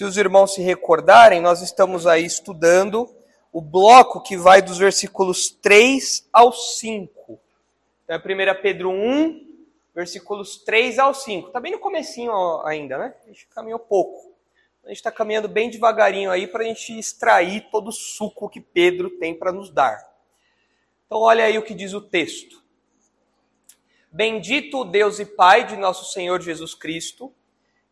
Se os irmãos se recordarem, nós estamos aí estudando o bloco que vai dos versículos 3 ao 5. Então é 1 Pedro 1, versículos 3 ao 5. Está bem no comecinho ainda, né? A gente caminhou pouco. A gente está caminhando bem devagarinho aí para a gente extrair todo o suco que Pedro tem para nos dar. Então olha aí o que diz o texto. Bendito o Deus e Pai de nosso Senhor Jesus Cristo,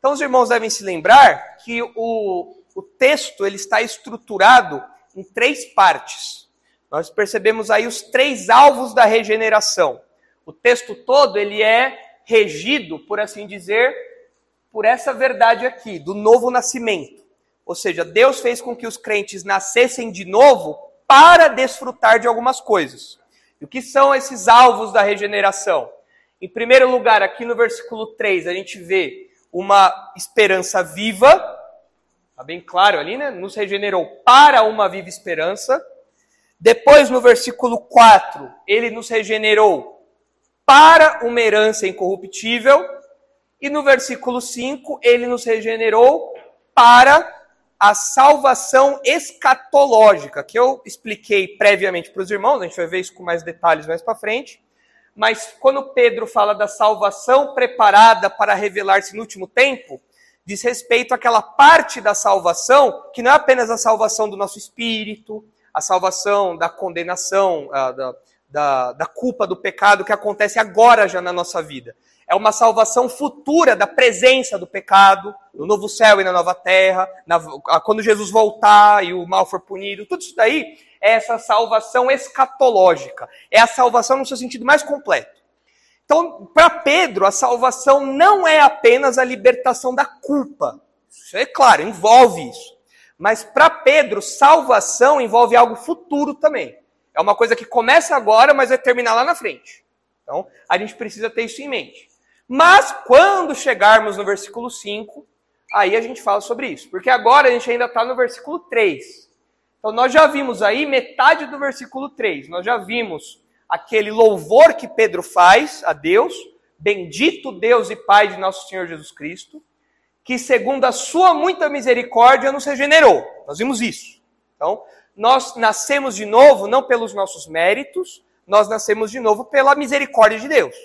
Então os irmãos devem se lembrar que o, o texto ele está estruturado em três partes. Nós percebemos aí os três alvos da regeneração. O texto todo ele é regido, por assim dizer, por essa verdade aqui, do novo nascimento. Ou seja, Deus fez com que os crentes nascessem de novo para desfrutar de algumas coisas. E o que são esses alvos da regeneração? Em primeiro lugar, aqui no versículo 3, a gente vê uma esperança viva, está bem claro ali, né? Nos regenerou para uma viva esperança. Depois, no versículo 4, ele nos regenerou para uma herança incorruptível. E no versículo 5, ele nos regenerou para a salvação escatológica, que eu expliquei previamente para os irmãos, a gente vai ver isso com mais detalhes mais para frente. Mas quando Pedro fala da salvação preparada para revelar-se no último tempo, diz respeito àquela parte da salvação que não é apenas a salvação do nosso espírito, a salvação da condenação, da, da, da culpa do pecado que acontece agora já na nossa vida. É uma salvação futura da presença do pecado, no novo céu e na nova terra, na, quando Jesus voltar e o mal for punido. Tudo isso daí é essa salvação escatológica. É a salvação no seu sentido mais completo. Então, para Pedro, a salvação não é apenas a libertação da culpa. Isso é claro, envolve isso. Mas para Pedro, salvação envolve algo futuro também. É uma coisa que começa agora, mas vai terminar lá na frente. Então, a gente precisa ter isso em mente. Mas, quando chegarmos no versículo 5, aí a gente fala sobre isso. Porque agora a gente ainda está no versículo 3. Então, nós já vimos aí metade do versículo 3. Nós já vimos aquele louvor que Pedro faz a Deus, bendito Deus e Pai de nosso Senhor Jesus Cristo, que segundo a sua muita misericórdia nos regenerou. Nós vimos isso. Então, nós nascemos de novo não pelos nossos méritos, nós nascemos de novo pela misericórdia de Deus.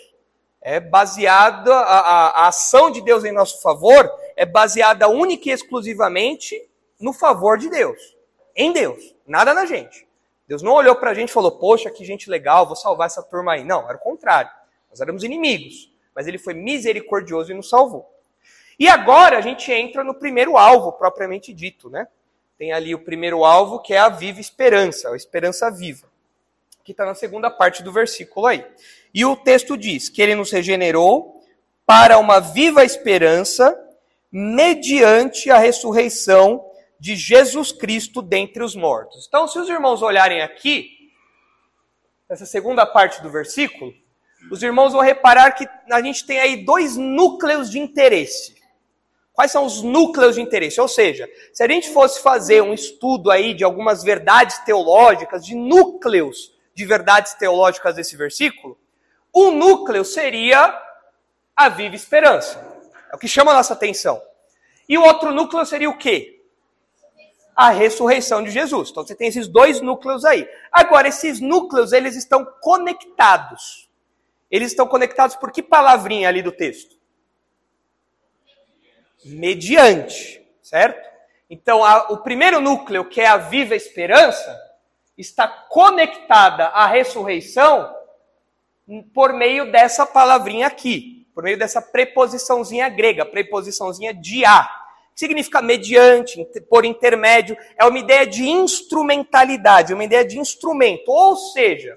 É baseada, a, a, ação de Deus em nosso favor é baseada única e exclusivamente no favor de Deus. Em Deus, nada na gente. Deus não olhou para a gente e falou, poxa, que gente legal, vou salvar essa turma aí. Não, era o contrário. Nós éramos inimigos, mas ele foi misericordioso e nos salvou. E agora a gente entra no primeiro alvo, propriamente dito, né? tem ali o primeiro alvo, que é a viva esperança, a esperança viva, que está na segunda parte do versículo aí. E o texto diz que ele nos regenerou para uma viva esperança mediante a ressurreição de Jesus Cristo dentre os mortos. Então, se os irmãos olharem aqui, nessa segunda parte do versículo, os irmãos vão reparar que a gente tem aí dois núcleos de interesse. Quais são os núcleos de interesse? Ou seja, se a gente fosse fazer um estudo aí de algumas verdades teológicas, de núcleos de verdades teológicas desse versículo, um núcleo seria a viva esperança. É o que chama a nossa atenção. E o outro núcleo seria o quê? A ressurreição de Jesus. Então você tem esses dois núcleos aí. Agora, esses núcleos, eles estão conectados. Eles estão conectados por que palavrinha ali do texto? mediante, certo? Então, a, o primeiro núcleo, que é a viva esperança, está conectada à ressurreição por meio dessa palavrinha aqui, por meio dessa preposiçãozinha grega, preposiçãozinha dia, que significa mediante, por intermédio, é uma ideia de instrumentalidade, uma ideia de instrumento. Ou seja,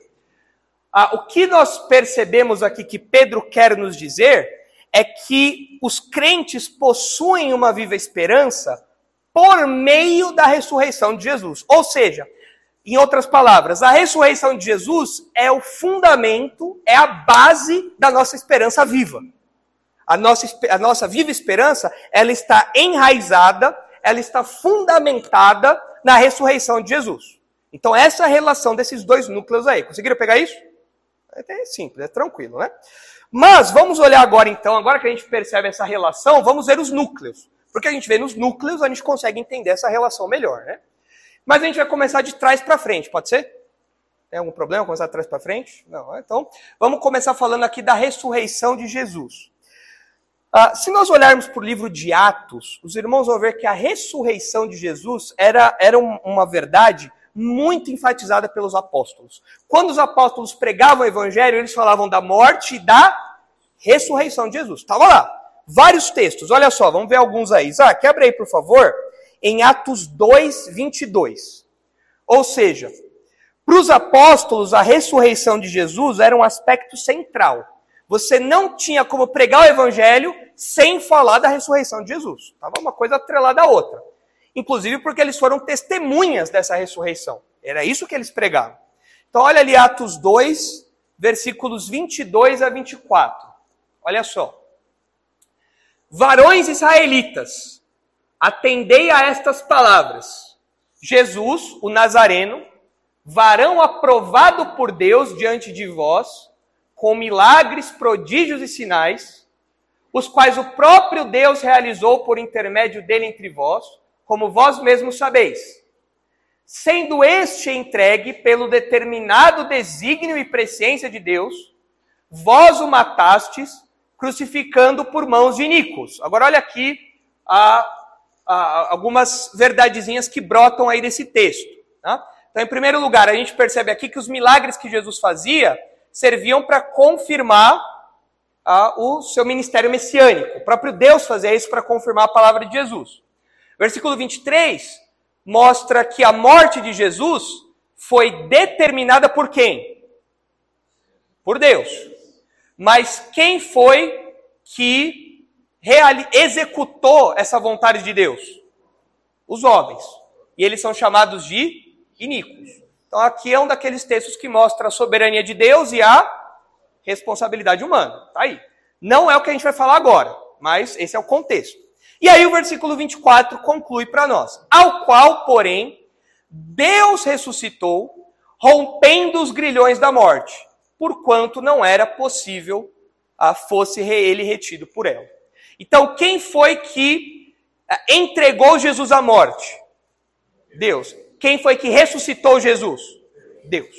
o que nós percebemos aqui que Pedro quer nos dizer é que os crentes possuem uma viva esperança por meio da ressurreição de Jesus. Ou seja, em outras palavras, a ressurreição de Jesus é o fundamento, é a base da nossa esperança viva. A nossa, a nossa viva esperança, ela está enraizada, ela está fundamentada na ressurreição de Jesus. Então, essa é relação desses dois núcleos aí. Conseguiram pegar isso? É simples, é tranquilo, né? Mas vamos olhar agora então, agora que a gente percebe essa relação, vamos ver os núcleos. Porque a gente vê nos núcleos, a gente consegue entender essa relação melhor, né? Mas a gente vai começar de trás para frente, pode ser? Tem algum problema começar de trás para frente? Não, né? então vamos começar falando aqui da ressurreição de Jesus. Ah, se nós olharmos para o livro de Atos, os irmãos vão ver que a ressurreição de Jesus era, era uma verdade muito enfatizada pelos apóstolos. Quando os apóstolos pregavam o evangelho, eles falavam da morte e da ressurreição de Jesus. Estava lá. Vários textos. Olha só, vamos ver alguns aí. Isaac, abre aí, por favor, em Atos 2, 22. Ou seja, para os apóstolos, a ressurreição de Jesus era um aspecto central. Você não tinha como pregar o evangelho sem falar da ressurreição de Jesus. Estava uma coisa atrelada à outra. Inclusive porque eles foram testemunhas dessa ressurreição. Era isso que eles pregavam. Então, olha ali Atos 2, versículos 22 a 24. Olha só. Varões israelitas, atendei a estas palavras. Jesus, o Nazareno, varão aprovado por Deus diante de vós, com milagres, prodígios e sinais, os quais o próprio Deus realizou por intermédio dele entre vós, como vós mesmos sabeis. Sendo este entregue pelo determinado desígnio e presciência de Deus, vós o matastes, crucificando por mãos de iníquos. Agora olha aqui a, a, algumas verdadezinhas que brotam aí desse texto. Tá? Então, em primeiro lugar, a gente percebe aqui que os milagres que Jesus fazia serviam para confirmar ah, o seu ministério messiânico. O próprio Deus fazia isso para confirmar a palavra de Jesus. Versículo 23 mostra que a morte de Jesus foi determinada por quem? Por Deus. Mas quem foi que executou essa vontade de Deus? Os homens. E eles são chamados de iníquos. Então aqui é um daqueles textos que mostra a soberania de Deus e a responsabilidade humana. Tá aí. Não é o que a gente vai falar agora, mas esse é o contexto. E aí o versículo 24 conclui para nós: Ao qual, porém, Deus ressuscitou, rompendo os grilhões da morte, porquanto não era possível a fosse ele retido por ela. Então, quem foi que eh, entregou Jesus à morte? Deus. Quem foi que ressuscitou Jesus? Deus.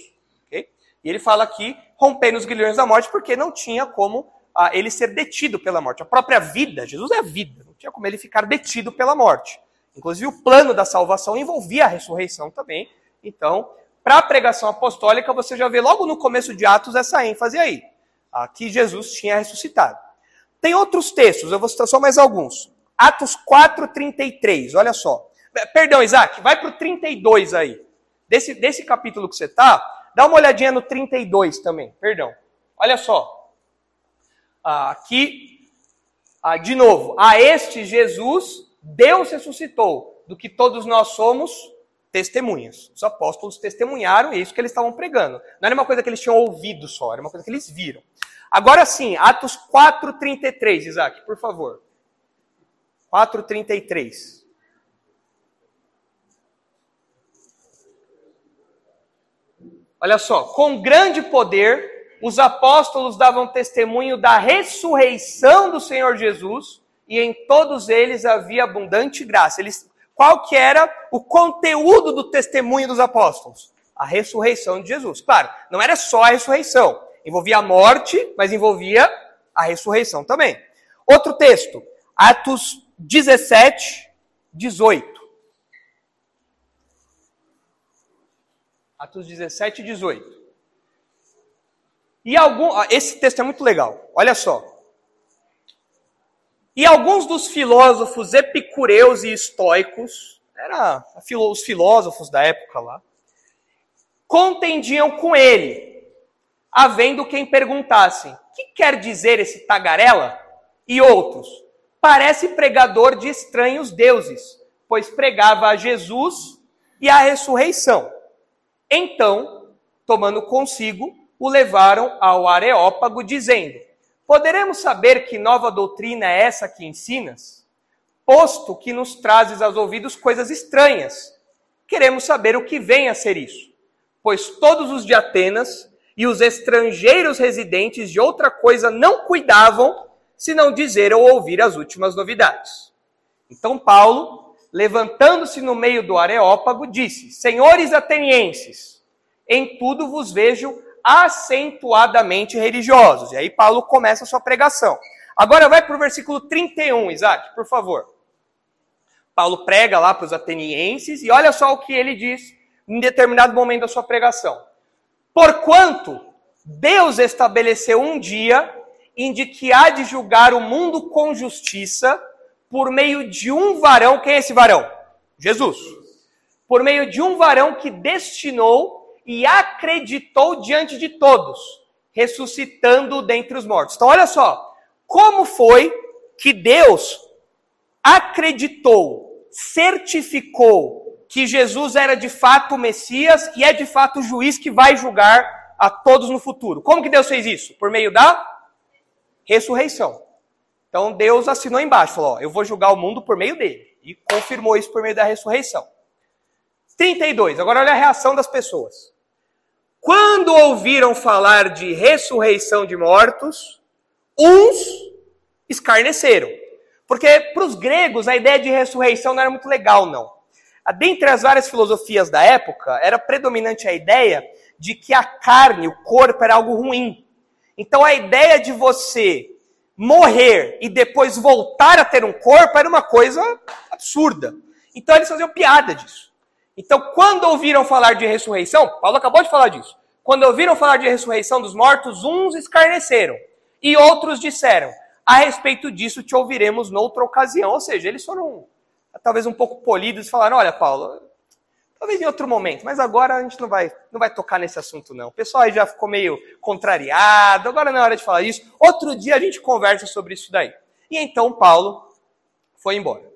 Okay? E ele fala aqui, rompendo os grilhões da morte, porque não tinha como ah, ele ser detido pela morte. A própria vida, Jesus é vida, não tinha como ele ficar detido pela morte. Inclusive, o plano da salvação envolvia a ressurreição também. Então, para a pregação apostólica, você já vê logo no começo de Atos essa ênfase aí, ah, que Jesus tinha ressuscitado. Tem outros textos, eu vou citar só mais alguns. Atos 4,33, olha só. Perdão, Isaac, vai para o 32 aí. Desse, desse capítulo que você está, dá uma olhadinha no 32 também, perdão. Olha só. Ah, aqui, ah, de novo, a este Jesus, Deus ressuscitou, do que todos nós somos testemunhas. Os apóstolos testemunharam isso que eles estavam pregando. Não era uma coisa que eles tinham ouvido só, era uma coisa que eles viram. Agora sim, Atos 4,33, Isaac, por favor. 4,33. Olha só, com grande poder, os apóstolos davam testemunho da ressurreição do Senhor Jesus e em todos eles havia abundante graça. Eles, qual que era o conteúdo do testemunho dos apóstolos? A ressurreição de Jesus. Claro, não era só a ressurreição. Envolvia a morte, mas envolvia a ressurreição também. Outro texto, Atos 17, 18. Atos 17 e 18. E algum, esse texto é muito legal. Olha só. E alguns dos filósofos epicureus e estoicos, era os filósofos da época lá, contendiam com ele, havendo quem perguntasse: "Que quer dizer esse tagarela?" E outros: "Parece pregador de estranhos deuses, pois pregava a Jesus e a ressurreição. Então, tomando consigo, o levaram ao Areópago, dizendo: Poderemos saber que nova doutrina é essa que ensinas? Posto que nos trazes aos ouvidos coisas estranhas, queremos saber o que vem a ser isso. Pois todos os de Atenas e os estrangeiros residentes de outra coisa não cuidavam, se não dizer ou ouvir as últimas novidades. Então Paulo, levantando-se no meio do Areópago, disse: Senhores atenienses, em tudo vos vejo acentuadamente religiosos. E aí Paulo começa a sua pregação. Agora vai para o versículo 31, Isaac, por favor. Paulo prega lá para os atenienses e olha só o que ele diz em determinado momento da sua pregação. Porquanto Deus estabeleceu um dia em que há de julgar o mundo com justiça por meio de um varão, quem é esse varão? Jesus. Por meio de um varão que destinou e acreditou diante de todos, ressuscitando dentre os mortos. Então, olha só, como foi que Deus acreditou, certificou que Jesus era de fato o Messias e é de fato o juiz que vai julgar a todos no futuro. Como que Deus fez isso? Por meio da ressurreição. Então Deus assinou embaixo, falou: ó, eu vou julgar o mundo por meio dele. E confirmou isso por meio da ressurreição. 32. Agora olha a reação das pessoas. Quando ouviram falar de ressurreição de mortos, uns escarneceram. Porque para os gregos a ideia de ressurreição não era muito legal, não. Dentre as várias filosofias da época, era predominante a ideia de que a carne, o corpo, era algo ruim. Então a ideia de você morrer e depois voltar a ter um corpo era uma coisa absurda. Então eles faziam piada disso. Então, quando ouviram falar de ressurreição, Paulo acabou de falar disso. Quando ouviram falar de ressurreição dos mortos, uns escarneceram e outros disseram: A respeito disso te ouviremos noutra ocasião. Ou seja, eles foram talvez um pouco polidos e falaram: Olha, Paulo, talvez em outro momento, mas agora a gente não vai, não vai tocar nesse assunto, não. O pessoal aí já ficou meio contrariado, agora não é hora de falar isso. Outro dia a gente conversa sobre isso daí. E então Paulo foi embora.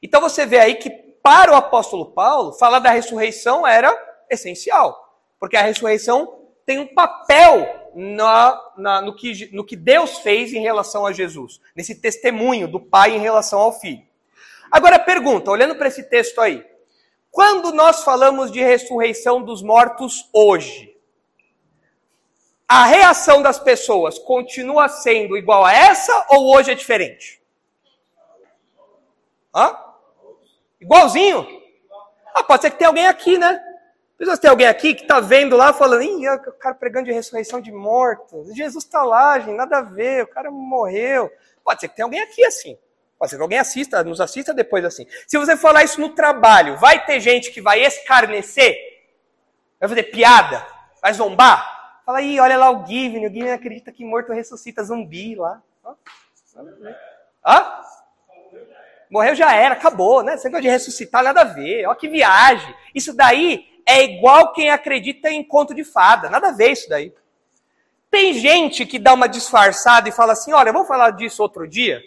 Então você vê aí que para o apóstolo Paulo, falar da ressurreição era essencial, porque a ressurreição tem um papel na, na, no, que, no que Deus fez em relação a Jesus, nesse testemunho do Pai em relação ao Filho. Agora pergunta, olhando para esse texto aí, quando nós falamos de ressurreição dos mortos hoje, a reação das pessoas continua sendo igual a essa ou hoje é diferente? Hã? Igualzinho. Ah, pode ser que tenha alguém aqui, né? Precisa ter alguém aqui que está vendo lá falando, ih, o cara pregando de ressurreição de mortos. Jesus está lá, gente, nada a ver, o cara morreu. Pode ser que tenha alguém aqui assim. Pode ser que alguém assista, nos assista depois assim. Se você falar isso no trabalho, vai ter gente que vai escarnecer, vai fazer piada, vai zombar. Fala aí, olha lá o Given, o Given acredita que morto ressuscita zumbi lá. Hã? Morreu já era, acabou, né? Negócio de ressuscitar, nada a ver. Olha que viagem. Isso daí é igual quem acredita em conto de fada. Nada a ver isso daí. Tem gente que dá uma disfarçada e fala assim: olha, vamos falar disso outro dia.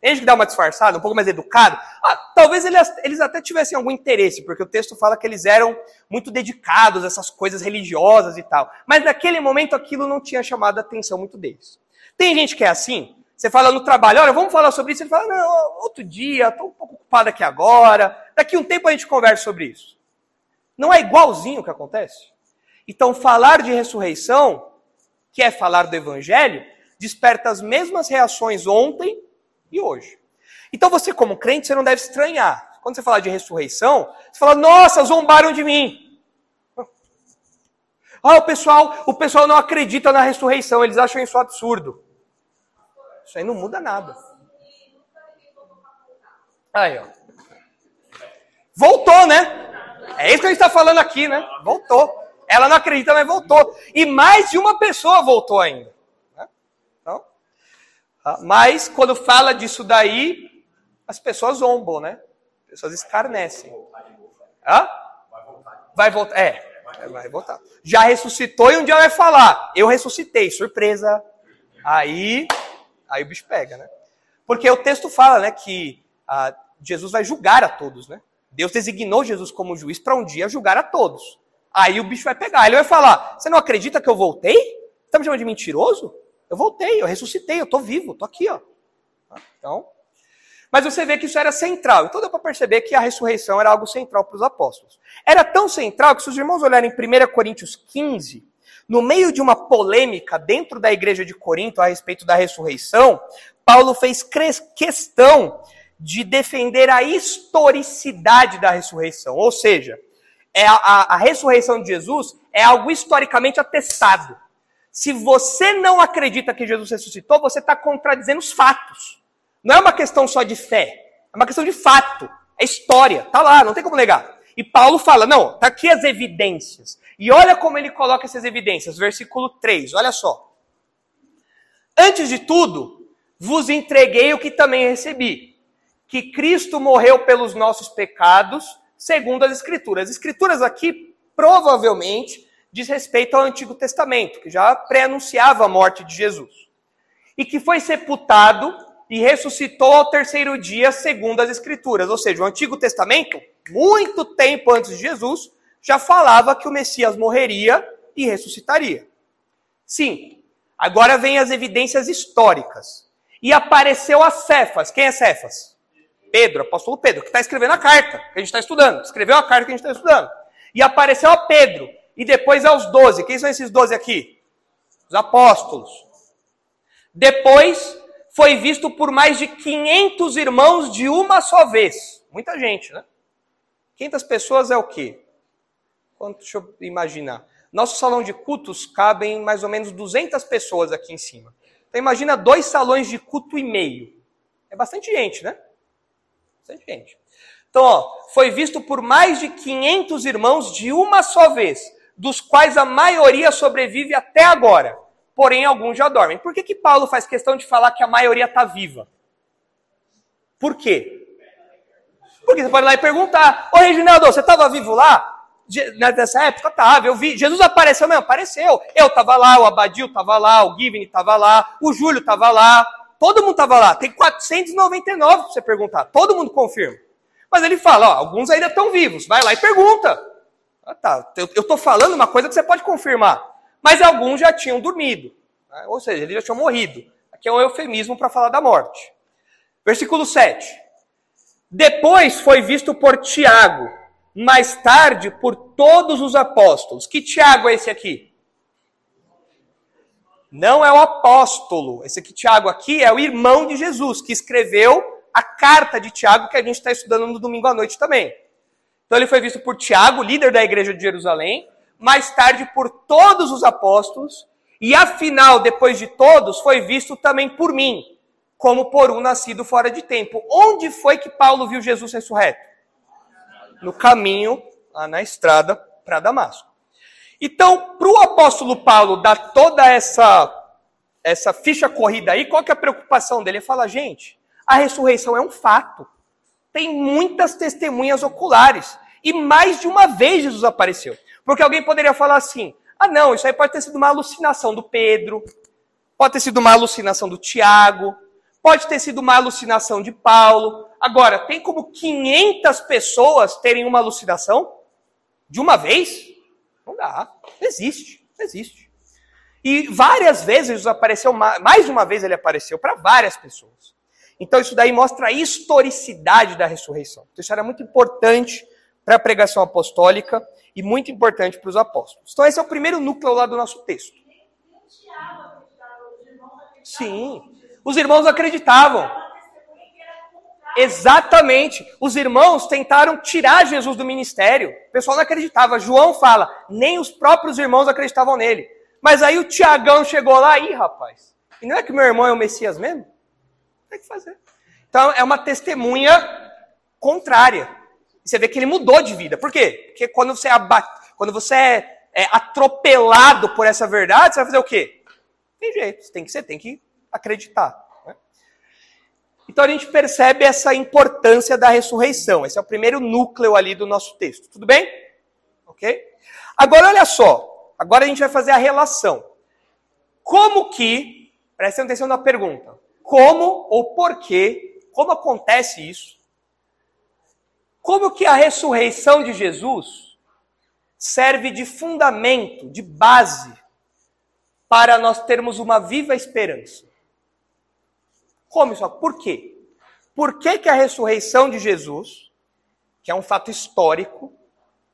Tem gente que dá uma disfarçada, um pouco mais educado. Ah, talvez eles, eles até tivessem algum interesse, porque o texto fala que eles eram muito dedicados a essas coisas religiosas e tal. Mas naquele momento aquilo não tinha chamado a atenção muito deles. Tem gente que é assim, você fala no trabalho, olha, vamos falar sobre isso. Ele fala, não, outro dia, estou um pouco ocupado aqui agora. Daqui um tempo a gente conversa sobre isso. Não é igualzinho o que acontece? Então, falar de ressurreição, que é falar do evangelho, desperta as mesmas reações ontem e hoje. Então, você, como crente, você não deve estranhar. Quando você fala de ressurreição, você fala, nossa, zombaram de mim. Ah, o pessoal, o pessoal não acredita na ressurreição, eles acham isso absurdo. Isso aí não muda nada. Aí, ó. Voltou, né? É isso que a gente está falando aqui, né? Voltou. Ela não acredita, mas voltou. E mais de uma pessoa voltou ainda. Ah, mas quando fala disso daí, as pessoas zombam, né? As pessoas escarnecem. Hã? Vai voltar. É, vai voltar. Já ressuscitou e um dia vai falar. Eu ressuscitei, surpresa. Aí Aí o bicho pega, né? Porque o texto fala, né, que ah, Jesus vai julgar a todos, né? Deus designou Jesus como juiz para um dia julgar a todos. Aí o bicho vai pegar, ele vai falar: Você não acredita que eu voltei? Você está me chamando de mentiroso? Eu voltei, eu ressuscitei, eu estou vivo, estou aqui, ó. Então, mas você vê que isso era central. Então deu para perceber que a ressurreição era algo central para os apóstolos. Era tão central que se os irmãos olharem em 1 Coríntios 15, no meio de uma polêmica dentro da igreja de Corinto a respeito da ressurreição, Paulo fez questão de defender a historicidade da ressurreição. Ou seja, é a, a, a ressurreição de Jesus é algo historicamente atestado. Se você não acredita que Jesus ressuscitou, você está contradizendo os fatos. Não é uma questão só de fé, é uma questão de fato. É história, tá lá, não tem como negar. E Paulo fala: não, tá aqui as evidências. E olha como ele coloca essas evidências, versículo 3, olha só. Antes de tudo, vos entreguei o que também recebi: que Cristo morreu pelos nossos pecados, segundo as Escrituras. As Escrituras aqui, provavelmente, diz respeito ao Antigo Testamento, que já pré-anunciava a morte de Jesus. E que foi sepultado e ressuscitou ao terceiro dia, segundo as Escrituras. Ou seja, o Antigo Testamento, muito tempo antes de Jesus, já falava que o Messias morreria e ressuscitaria. Sim, agora vem as evidências históricas. E apareceu a Cefas. Quem é Cefas? Pedro, apóstolo Pedro, que está escrevendo a carta que a gente está estudando. Escreveu a carta que a gente está estudando. E apareceu a Pedro. E depois aos doze. Quem são esses doze aqui? Os apóstolos. Depois foi visto por mais de 500 irmãos de uma só vez. Muita gente, né? 500 pessoas é o quê? Quanto, deixa eu imaginar. Nosso salão de cultos cabem mais ou menos 200 pessoas aqui em cima. Então imagina dois salões de culto e meio. É bastante gente, né? Bastante gente. Então, ó, foi visto por mais de 500 irmãos de uma só vez, dos quais a maioria sobrevive até agora. Porém, alguns já dormem. Por que, que Paulo faz questão de falar que a maioria está viva? Por quê? Porque você pode ir lá e perguntar: Ô Reginaldo, você estava vivo lá? nessa época estava, eu vi, Jesus apareceu mesmo, apareceu. Eu estava lá, o Abadil estava lá, o Given estava lá, o Júlio estava lá, todo mundo estava lá. Tem 499 para você perguntar, todo mundo confirma. Mas ele fala, ó, alguns ainda estão vivos, vai lá e pergunta. Ah, tá, eu estou falando uma coisa que você pode confirmar. Mas alguns já tinham dormido, né? ou seja, eles já tinham morrido. Aqui é um eufemismo para falar da morte. Versículo 7. Depois foi visto por Tiago, mais tarde por todos os apóstolos. Que Tiago é esse aqui? Não é o apóstolo. Esse aqui, Tiago, aqui é o irmão de Jesus, que escreveu a carta de Tiago, que a gente está estudando no domingo à noite também. Então ele foi visto por Tiago, líder da igreja de Jerusalém, mais tarde por todos os apóstolos, e afinal, depois de todos, foi visto também por mim, como por um nascido fora de tempo. Onde foi que Paulo viu Jesus ressurreto? no caminho, lá na estrada para Damasco. Então, para o apóstolo Paulo dar toda essa, essa ficha corrida aí, qual que é a preocupação dele? Ele fala, gente, a ressurreição é um fato. Tem muitas testemunhas oculares. E mais de uma vez Jesus apareceu. Porque alguém poderia falar assim: ah, não, isso aí pode ter sido uma alucinação do Pedro, pode ter sido uma alucinação do Tiago, pode ter sido uma alucinação de Paulo, Agora, tem como 500 pessoas terem uma alucinação de uma vez? Não dá. Existe. Existe. E várias vezes Jesus apareceu, mais uma vez ele apareceu para várias pessoas. Então isso daí mostra a historicidade da ressurreição. Então, isso era muito importante para a pregação apostólica e muito importante para os apóstolos. Então esse é o primeiro núcleo lá do nosso texto. Sim, os irmãos acreditavam. Exatamente. Os irmãos tentaram tirar Jesus do ministério. O pessoal não acreditava. João fala, nem os próprios irmãos acreditavam nele. Mas aí o Tiagão chegou lá, e rapaz, e não é que meu irmão é o Messias mesmo? Tem que fazer. Então é uma testemunha contrária. Você vê que ele mudou de vida. Por quê? Porque quando você, abate, quando você é, é atropelado por essa verdade, você vai fazer o quê? Tem jeito, você tem que, você tem que acreditar. Então a gente percebe essa importância da ressurreição. Esse é o primeiro núcleo ali do nosso texto. Tudo bem? Ok? Agora olha só. Agora a gente vai fazer a relação. Como que, prestem atenção na pergunta, como ou por que, como acontece isso, como que a ressurreição de Jesus serve de fundamento, de base, para nós termos uma viva esperança. Como isso? Por quê? Por que, que a ressurreição de Jesus, que é um fato histórico,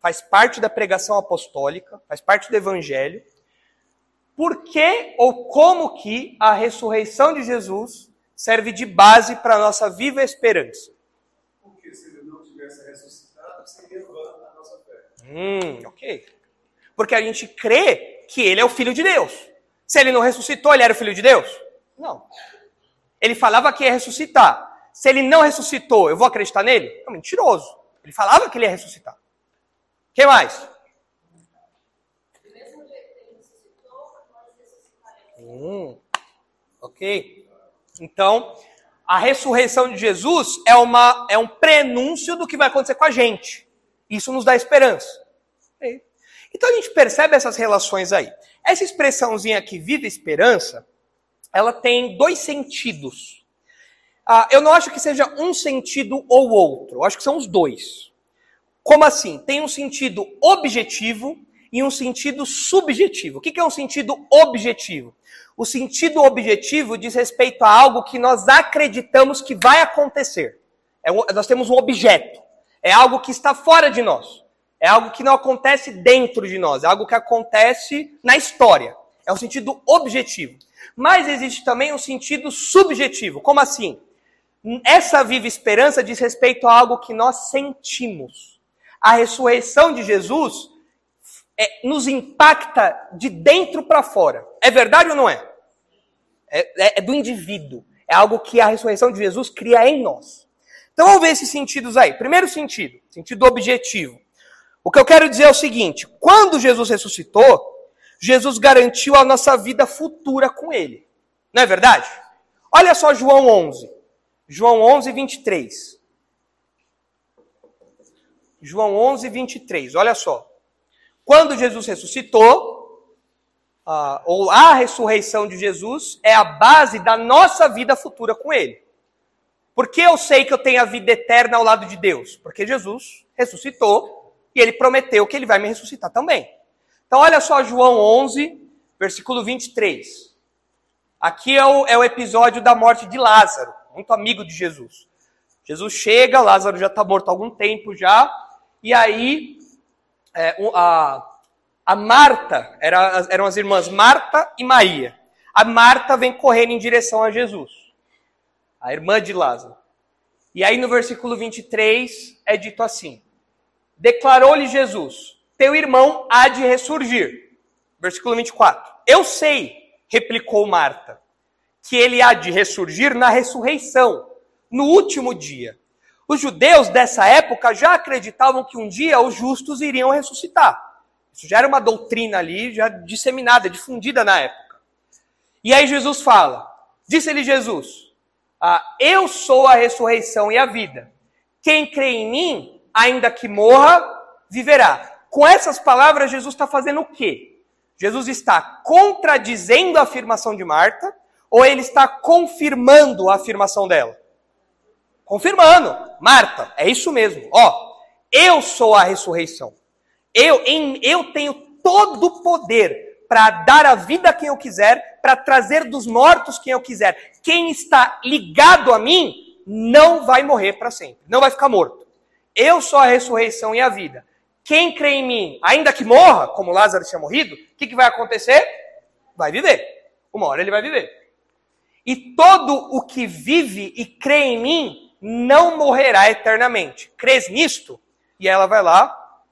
faz parte da pregação apostólica, faz parte do evangelho, por que ou como que a ressurreição de Jesus serve de base para a nossa viva esperança? Tivesse ressuscitado, seria vã a nossa fé. Hum, ok. Porque a gente crê que ele é o filho de Deus. Se ele não ressuscitou, ele era o filho de Deus? Não. Ele falava que ia ressuscitar. Se ele não ressuscitou, eu vou acreditar nele? É mentiroso. Ele falava que ele ia ressuscitar. O que mais? Hum, ok. Então, a ressurreição de Jesus é, uma, é um prenúncio do que vai acontecer com a gente. Isso nos dá esperança. Então a gente percebe essas relações aí. Essa expressãozinha aqui, viva esperança, ela tem dois sentidos. Ah, eu não acho que seja um sentido ou outro, eu acho que são os dois. Como assim? Tem um sentido objetivo e um sentido subjetivo. O que é um sentido objetivo? O sentido objetivo diz respeito a algo que nós acreditamos que vai acontecer. É um, nós temos um objeto. É algo que está fora de nós. É algo que não acontece dentro de nós. É algo que acontece na história. É um sentido objetivo. Mas existe também um sentido subjetivo. Como assim? Essa viva esperança diz respeito a algo que nós sentimos. A ressurreição de Jesus é, nos impacta de dentro para fora. É verdade ou não é? É, é? é do indivíduo. É algo que a ressurreição de Jesus cria em nós. Então vamos ver esses sentidos aí. Primeiro sentido, sentido objetivo. O que eu quero dizer é o seguinte: quando Jesus ressuscitou, Jesus garantiu a nossa vida futura com Ele. Não é verdade? Olha só João 11. João 11, 23. João 11, 23. Olha só. Quando Jesus ressuscitou, uh, ou a ressurreição de Jesus, é a base da nossa vida futura com Ele. Por que eu sei que eu tenho a vida eterna ao lado de Deus? Porque Jesus ressuscitou e Ele prometeu que Ele vai me ressuscitar também. Então, olha só João 11, versículo 23. Aqui é o, é o episódio da morte de Lázaro, muito amigo de Jesus. Jesus chega, Lázaro já está morto há algum tempo já, e aí é, a, a Marta, era, eram as irmãs Marta e Maria. A Marta vem correndo em direção a Jesus, a irmã de Lázaro. E aí no versículo 23 é dito assim: Declarou-lhe Jesus: Teu irmão há de ressurgir. Versículo 24. Eu sei, replicou Marta, que ele há de ressurgir na ressurreição, no último dia. Os judeus dessa época já acreditavam que um dia os justos iriam ressuscitar. Isso já era uma doutrina ali, já disseminada, difundida na época. E aí Jesus fala: Disse-lhe Jesus: ah, Eu sou a ressurreição e a vida. Quem crê em mim, ainda que morra, viverá. Com essas palavras, Jesus está fazendo o quê? Jesus está contradizendo a afirmação de Marta ou ele está confirmando a afirmação dela? Confirmando, Marta, é isso mesmo. Ó, eu sou a ressurreição. Eu, em, eu tenho todo o poder para dar a vida a quem eu quiser, para trazer dos mortos quem eu quiser. Quem está ligado a mim não vai morrer para sempre, não vai ficar morto. Eu sou a ressurreição e a vida. Quem crê em mim, ainda que morra, como Lázaro tinha morrido, o que, que vai acontecer? Vai viver. Uma hora ele vai viver. E todo o que vive e crê em mim não morrerá eternamente. Crês nisto? E ela vai lá,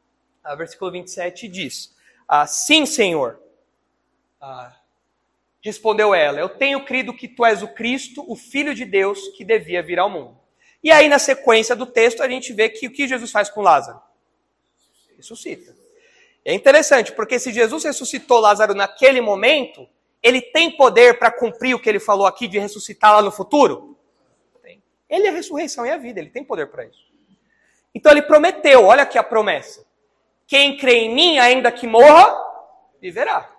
a versículo 27 diz: ah, Sim, Senhor. Ah, respondeu ela: Eu tenho crido que tu és o Cristo, o Filho de Deus, que devia vir ao mundo. E aí, na sequência do texto, a gente vê que o que Jesus faz com Lázaro? Ressuscita. É interessante, porque se Jesus ressuscitou Lázaro naquele momento, ele tem poder para cumprir o que ele falou aqui de ressuscitar lá no futuro? Ele é a ressurreição e a vida, ele tem poder para isso. Então ele prometeu, olha aqui a promessa. Quem crê em mim, ainda que morra, viverá.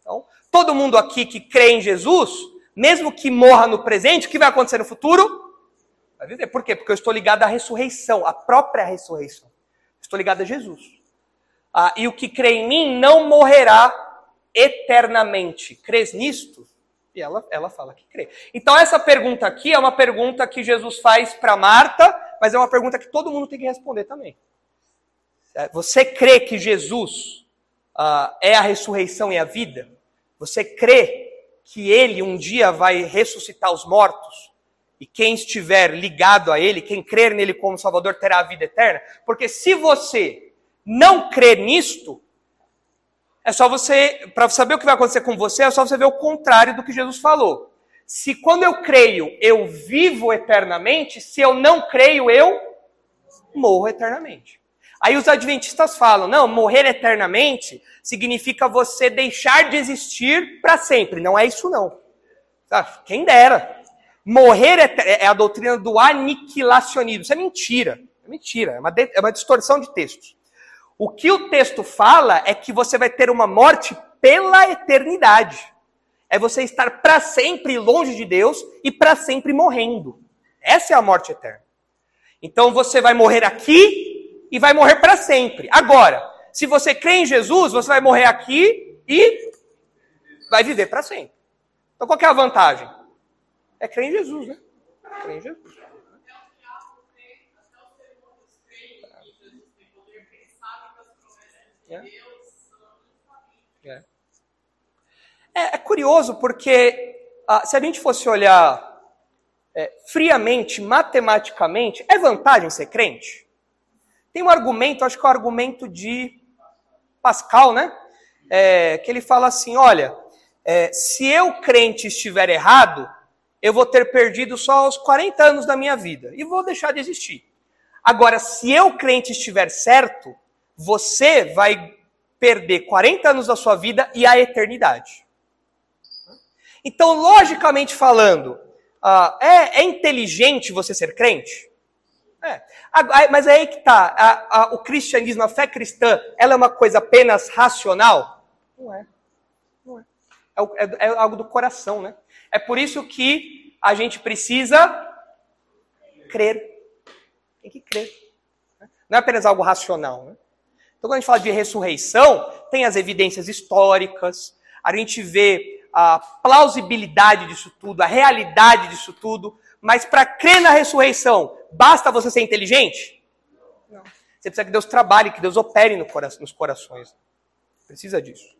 Então, todo mundo aqui que crê em Jesus, mesmo que morra no presente, o que vai acontecer no futuro? Vai viver. Por quê? Porque eu estou ligado à ressurreição, à própria ressurreição. Estou ligado a Jesus. Ah, e o que crê em mim não morrerá eternamente. Crês nisto? E ela, ela fala que crê. Então, essa pergunta aqui é uma pergunta que Jesus faz para Marta, mas é uma pergunta que todo mundo tem que responder também. É, você crê que Jesus uh, é a ressurreição e a vida? Você crê que ele um dia vai ressuscitar os mortos? E quem estiver ligado a ele, quem crer nele como Salvador, terá a vida eterna? Porque se você não crer nisto, é só você, para saber o que vai acontecer com você, é só você ver o contrário do que Jesus falou. Se quando eu creio, eu vivo eternamente, se eu não creio, eu morro eternamente. Aí os adventistas falam: não, morrer eternamente significa você deixar de existir para sempre. Não é isso, não. Ah, quem dera. Morrer é, é a doutrina do aniquilacionismo. Isso é mentira. É mentira. É uma, é uma distorção de textos. O que o texto fala é que você vai ter uma morte pela eternidade. É você estar para sempre longe de Deus e para sempre morrendo. Essa é a morte eterna. Então você vai morrer aqui e vai morrer para sempre. Agora, se você crê em Jesus, você vai morrer aqui e vai viver para sempre. Então qual é a vantagem? É crer em Jesus, né? Crer em Jesus. É. É, é curioso porque ah, se a gente fosse olhar é, friamente, matematicamente, é vantagem ser crente? Tem um argumento, acho que é o um argumento de Pascal, né? É, que ele fala assim: olha, é, se eu crente estiver errado, eu vou ter perdido só os 40 anos da minha vida e vou deixar de existir. Agora, se eu crente estiver certo, você vai perder 40 anos da sua vida e a eternidade. Então, logicamente falando, uh, é, é, inteligente você ser crente? É. Mas é aí que está. o cristianismo, a fé cristã, ela é uma coisa apenas racional? Não é. Não é. É, é, é algo do coração, né? É por isso que a gente precisa crer. Tem que crer. Não é apenas algo racional, né? Então, quando a gente fala de ressurreição, tem as evidências históricas, a gente vê a plausibilidade disso tudo, a realidade disso tudo, mas para crer na ressurreição, basta você ser inteligente? Não. Você precisa que Deus trabalhe, que Deus opere no cora nos corações. Precisa disso.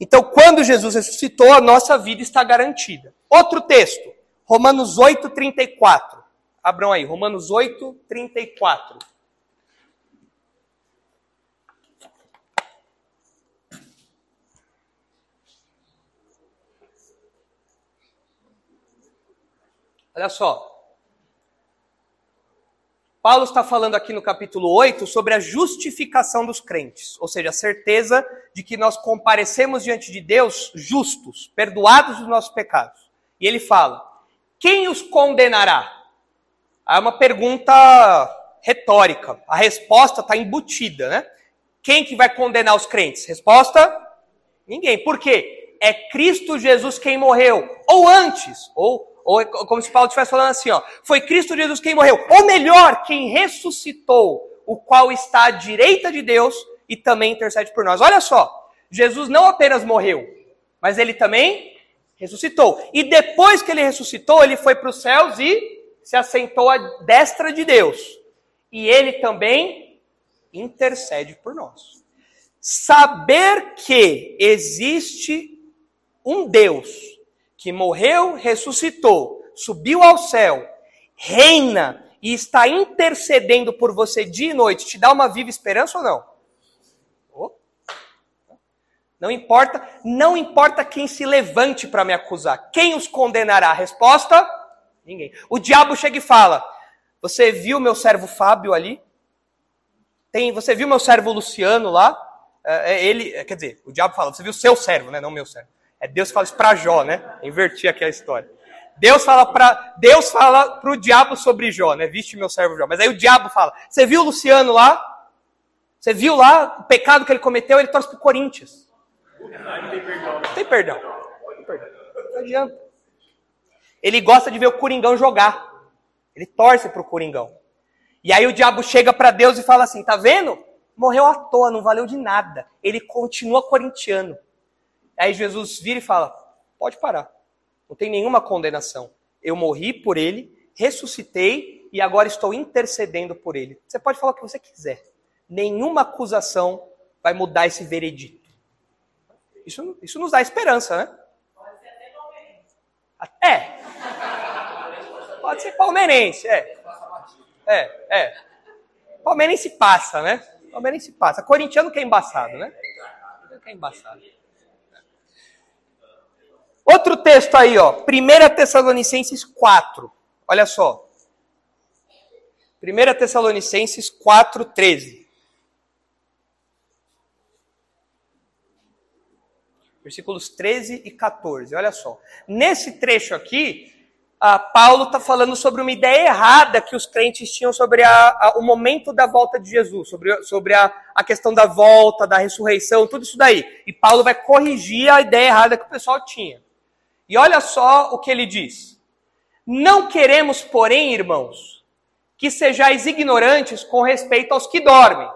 Então, quando Jesus ressuscitou, a nossa vida está garantida. Outro texto, Romanos 8, 34. Abram aí, Romanos 8, 34. Olha só. Paulo está falando aqui no capítulo 8 sobre a justificação dos crentes, ou seja, a certeza de que nós comparecemos diante de Deus justos, perdoados dos nossos pecados. E ele fala: quem os condenará? É uma pergunta retórica. A resposta está embutida, né? Quem que vai condenar os crentes? Resposta: ninguém. Por quê? É Cristo Jesus quem morreu, ou antes, ou ou como se Paulo estivesse falando assim, ó, foi Cristo Jesus quem morreu. Ou melhor, quem ressuscitou, o qual está à direita de Deus e também intercede por nós. Olha só, Jesus não apenas morreu, mas ele também ressuscitou. E depois que ele ressuscitou, ele foi para os céus e se assentou à destra de Deus. E ele também intercede por nós. Saber que existe um Deus que morreu, ressuscitou, subiu ao céu, reina e está intercedendo por você dia e noite, te dá uma viva esperança ou não? Não importa, não importa quem se levante para me acusar. Quem os condenará? Resposta? Ninguém. O diabo chega e fala: Você viu meu servo Fábio ali? Tem, você viu meu servo Luciano lá? É, é ele, quer dizer, o diabo fala: Você viu seu servo, né? Não meu servo. É Deus fala isso para Jó, né? Inverti aqui a história. Deus fala para Deus fala pro diabo sobre Jó, né? Viste meu servo Jó. Mas aí o diabo fala: "Você viu o Luciano lá? Você viu lá o pecado que ele cometeu? Ele torce pro Corinthians." Não tem perdão. Não adianta. Ele gosta de ver o Coringão jogar. Ele torce para o Coringão. E aí o diabo chega para Deus e fala assim: tá vendo? Morreu à toa, não valeu de nada. Ele continua corintiano. Aí Jesus vira e fala: pode parar. Não tem nenhuma condenação. Eu morri por ele, ressuscitei e agora estou intercedendo por ele. Você pode falar o que você quiser. Nenhuma acusação vai mudar esse veredito. Isso, isso nos dá esperança, né? Pode ser até palmeirense. É. Pode ser palmeirense, é. É, é. Palmeirense passa, né? Palmeirense passa. Corintiano que é embaçado, né? Que é embaçado. Outro texto aí, ó. 1 Tessalonicenses 4. Olha só. 1 Tessalonicenses 4, 13. Versículos 13 e 14. Olha só. Nesse trecho aqui, ah, Paulo está falando sobre uma ideia errada que os crentes tinham sobre a, a, o momento da volta de Jesus, sobre, sobre a, a questão da volta, da ressurreição, tudo isso daí. E Paulo vai corrigir a ideia errada que o pessoal tinha. E olha só o que ele diz. Não queremos, porém, irmãos, que sejais ignorantes com respeito aos que dormem.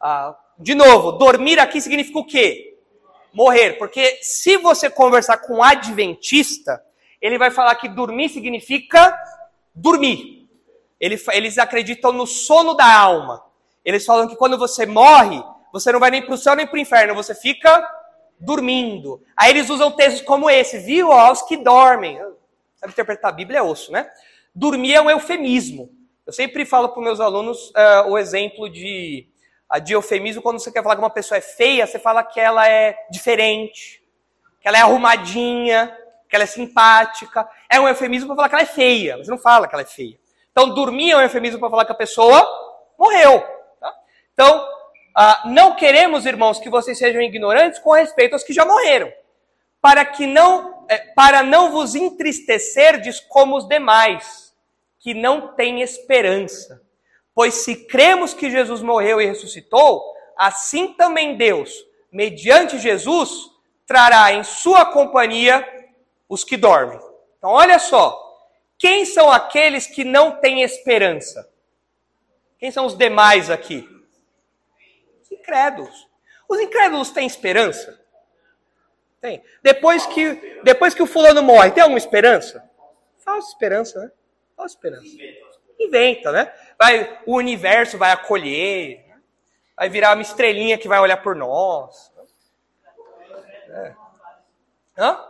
Ah, de novo, dormir aqui significa o quê? Morrer. Porque se você conversar com um adventista, ele vai falar que dormir significa dormir. Eles acreditam no sono da alma. Eles falam que quando você morre, você não vai nem para o céu nem para o inferno, você fica dormindo. Aí eles usam textos como esse, viu? Aos que dormem. Sabe interpretar a Bíblia é osso, né? Dormir é um eufemismo. Eu sempre falo para meus alunos uh, o exemplo de, uh, de eufemismo quando você quer falar que uma pessoa é feia, você fala que ela é diferente, que ela é arrumadinha, que ela é simpática. É um eufemismo para falar que ela é feia. Você não fala que ela é feia. Então, dormir é um eufemismo para falar que a pessoa morreu. Tá? Então, ah, não queremos, irmãos, que vocês sejam ignorantes com respeito aos que já morreram, para que não, é, para não vos entristecerdes como os demais, que não têm esperança. Pois se cremos que Jesus morreu e ressuscitou, assim também Deus, mediante Jesus, trará em sua companhia os que dormem. Então, olha só. Quem são aqueles que não têm esperança? Quem são os demais aqui? Os incrédulos. Os incrédulos têm esperança? Tem. Depois que, depois que o fulano morre, tem alguma esperança? Falsa esperança, né? Falsa esperança. Inventa, né? Vai, o universo vai acolher, vai virar uma estrelinha que vai olhar por nós. É. Hã?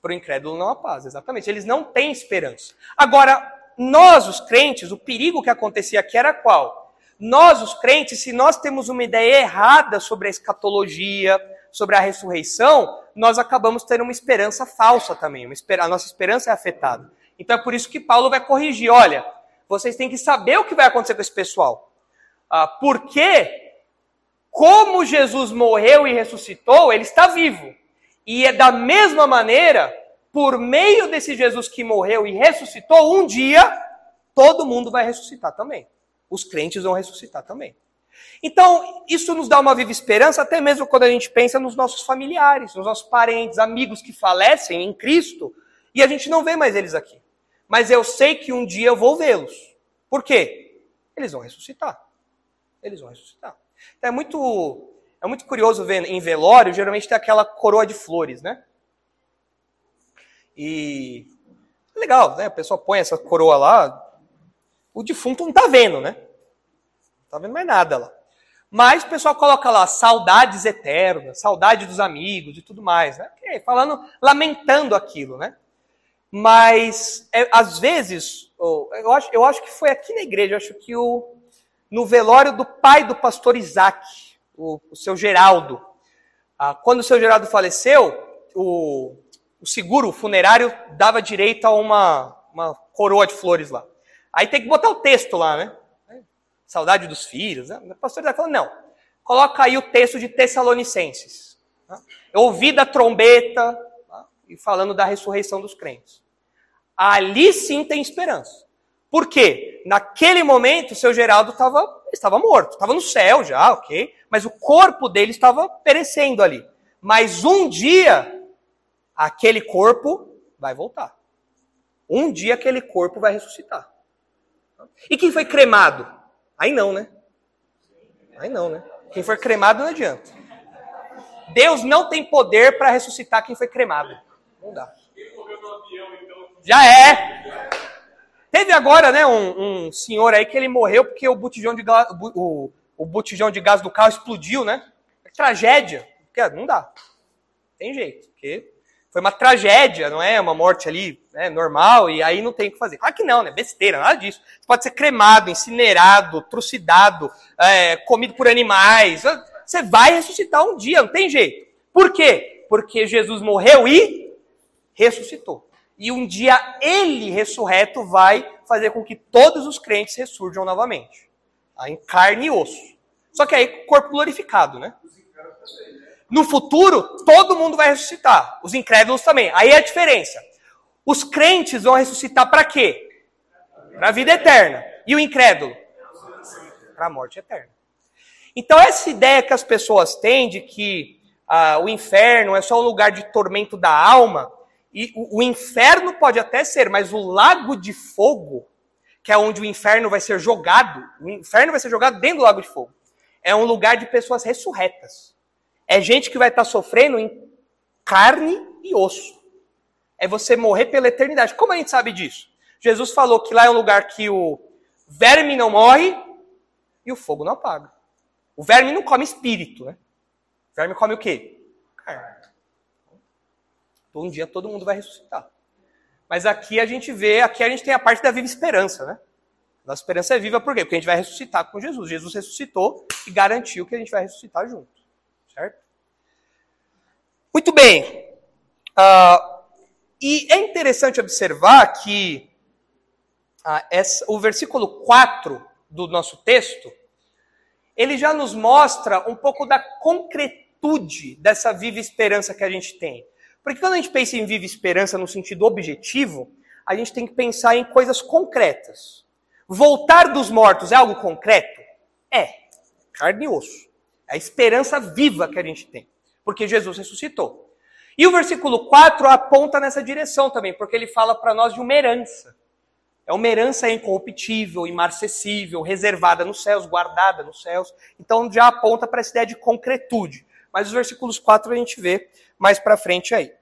Para o incrédulo não há paz, exatamente. Eles não têm esperança. Agora, nós, os crentes, o perigo que acontecia aqui era qual? Nós, os crentes, se nós temos uma ideia errada sobre a escatologia, sobre a ressurreição, nós acabamos tendo uma esperança falsa também. a nossa esperança é afetada. Então é por isso que Paulo vai corrigir. Olha, vocês têm que saber o que vai acontecer com esse pessoal. Ah, porque, como Jesus morreu e ressuscitou, ele está vivo. E é da mesma maneira, por meio desse Jesus que morreu e ressuscitou, um dia todo mundo vai ressuscitar também. Os crentes vão ressuscitar também. Então, isso nos dá uma viva esperança, até mesmo quando a gente pensa nos nossos familiares, nos nossos parentes, amigos que falecem em Cristo, e a gente não vê mais eles aqui. Mas eu sei que um dia eu vou vê-los. Por quê? Eles vão ressuscitar. Eles vão ressuscitar. Então é muito é muito curioso ver em velório, geralmente tem aquela coroa de flores, né? E é legal, né? A pessoa põe essa coroa lá, o defunto não tá vendo, né? Tá vendo mais nada lá. Mas o pessoal coloca lá saudades eternas, saudade dos amigos e tudo mais, né? Falando, lamentando aquilo, né? Mas é, às vezes, eu acho, eu acho que foi aqui na igreja, eu acho que o, no velório do pai do pastor Isaac, o, o seu Geraldo. Ah, quando o seu Geraldo faleceu, o, o seguro funerário dava direito a uma, uma coroa de flores lá. Aí tem que botar o texto lá, né? Saudade dos filhos. Né? O pastor está falando, não. Coloca aí o texto de Tessalonicenses. Tá? Eu ouvi da trombeta tá? e falando da ressurreição dos crentes. Ali sim tem esperança. Por quê? Naquele momento, o seu Geraldo estava estava morto, estava no céu já, ok? Mas o corpo dele estava perecendo ali. Mas um dia, aquele corpo vai voltar. Um dia aquele corpo vai ressuscitar. E quem foi cremado? Aí não, né? Aí não, né? Quem for cremado não adianta. Deus não tem poder para ressuscitar quem foi cremado. Não dá. Já é. Teve agora, né, um, um, senhor aí que ele morreu porque o botijão de gás, o, o botijão de gás do carro explodiu, né? É tragédia. Porque não dá. Tem jeito. Porque foi uma tragédia, não é? Uma morte ali né, normal, e aí não tem o que fazer. Claro que não, né? Besteira, nada disso. Você pode ser cremado, incinerado, trucidado, é, comido por animais. Você vai ressuscitar um dia, não tem jeito. Por quê? Porque Jesus morreu e ressuscitou. E um dia ele ressurreto vai fazer com que todos os crentes ressurjam novamente. Em carne e osso. Só que aí corpo glorificado, né? No futuro, todo mundo vai ressuscitar. Os incrédulos também. Aí é a diferença. Os crentes vão ressuscitar para quê? Para a vida eterna. E o incrédulo? Para a morte eterna. Então, essa ideia que as pessoas têm de que ah, o inferno é só um lugar de tormento da alma, e o, o inferno pode até ser, mas o lago de fogo, que é onde o inferno vai ser jogado, o inferno vai ser jogado dentro do lago de fogo, é um lugar de pessoas ressurretas. É gente que vai estar sofrendo em carne e osso. É você morrer pela eternidade. Como a gente sabe disso? Jesus falou que lá é um lugar que o verme não morre e o fogo não apaga. O verme não come espírito, né? O verme come o quê? Carne. Então, um dia todo mundo vai ressuscitar. Mas aqui a gente vê, aqui a gente tem a parte da viva esperança, né? Nossa esperança é viva por quê? Porque a gente vai ressuscitar com Jesus. Jesus ressuscitou e garantiu que a gente vai ressuscitar junto. Certo? Muito bem. Uh, e é interessante observar que uh, essa, o versículo 4 do nosso texto, ele já nos mostra um pouco da concretude dessa viva esperança que a gente tem. Porque quando a gente pensa em viva esperança no sentido objetivo, a gente tem que pensar em coisas concretas. Voltar dos mortos é algo concreto? É. Carne e osso. A esperança viva que a gente tem. Porque Jesus ressuscitou. E o versículo 4 aponta nessa direção também, porque ele fala para nós de uma herança. É uma herança incorruptível, imarcessível, reservada nos céus, guardada nos céus. Então já aponta para essa ideia de concretude. Mas os versículos 4 a gente vê mais para frente aí.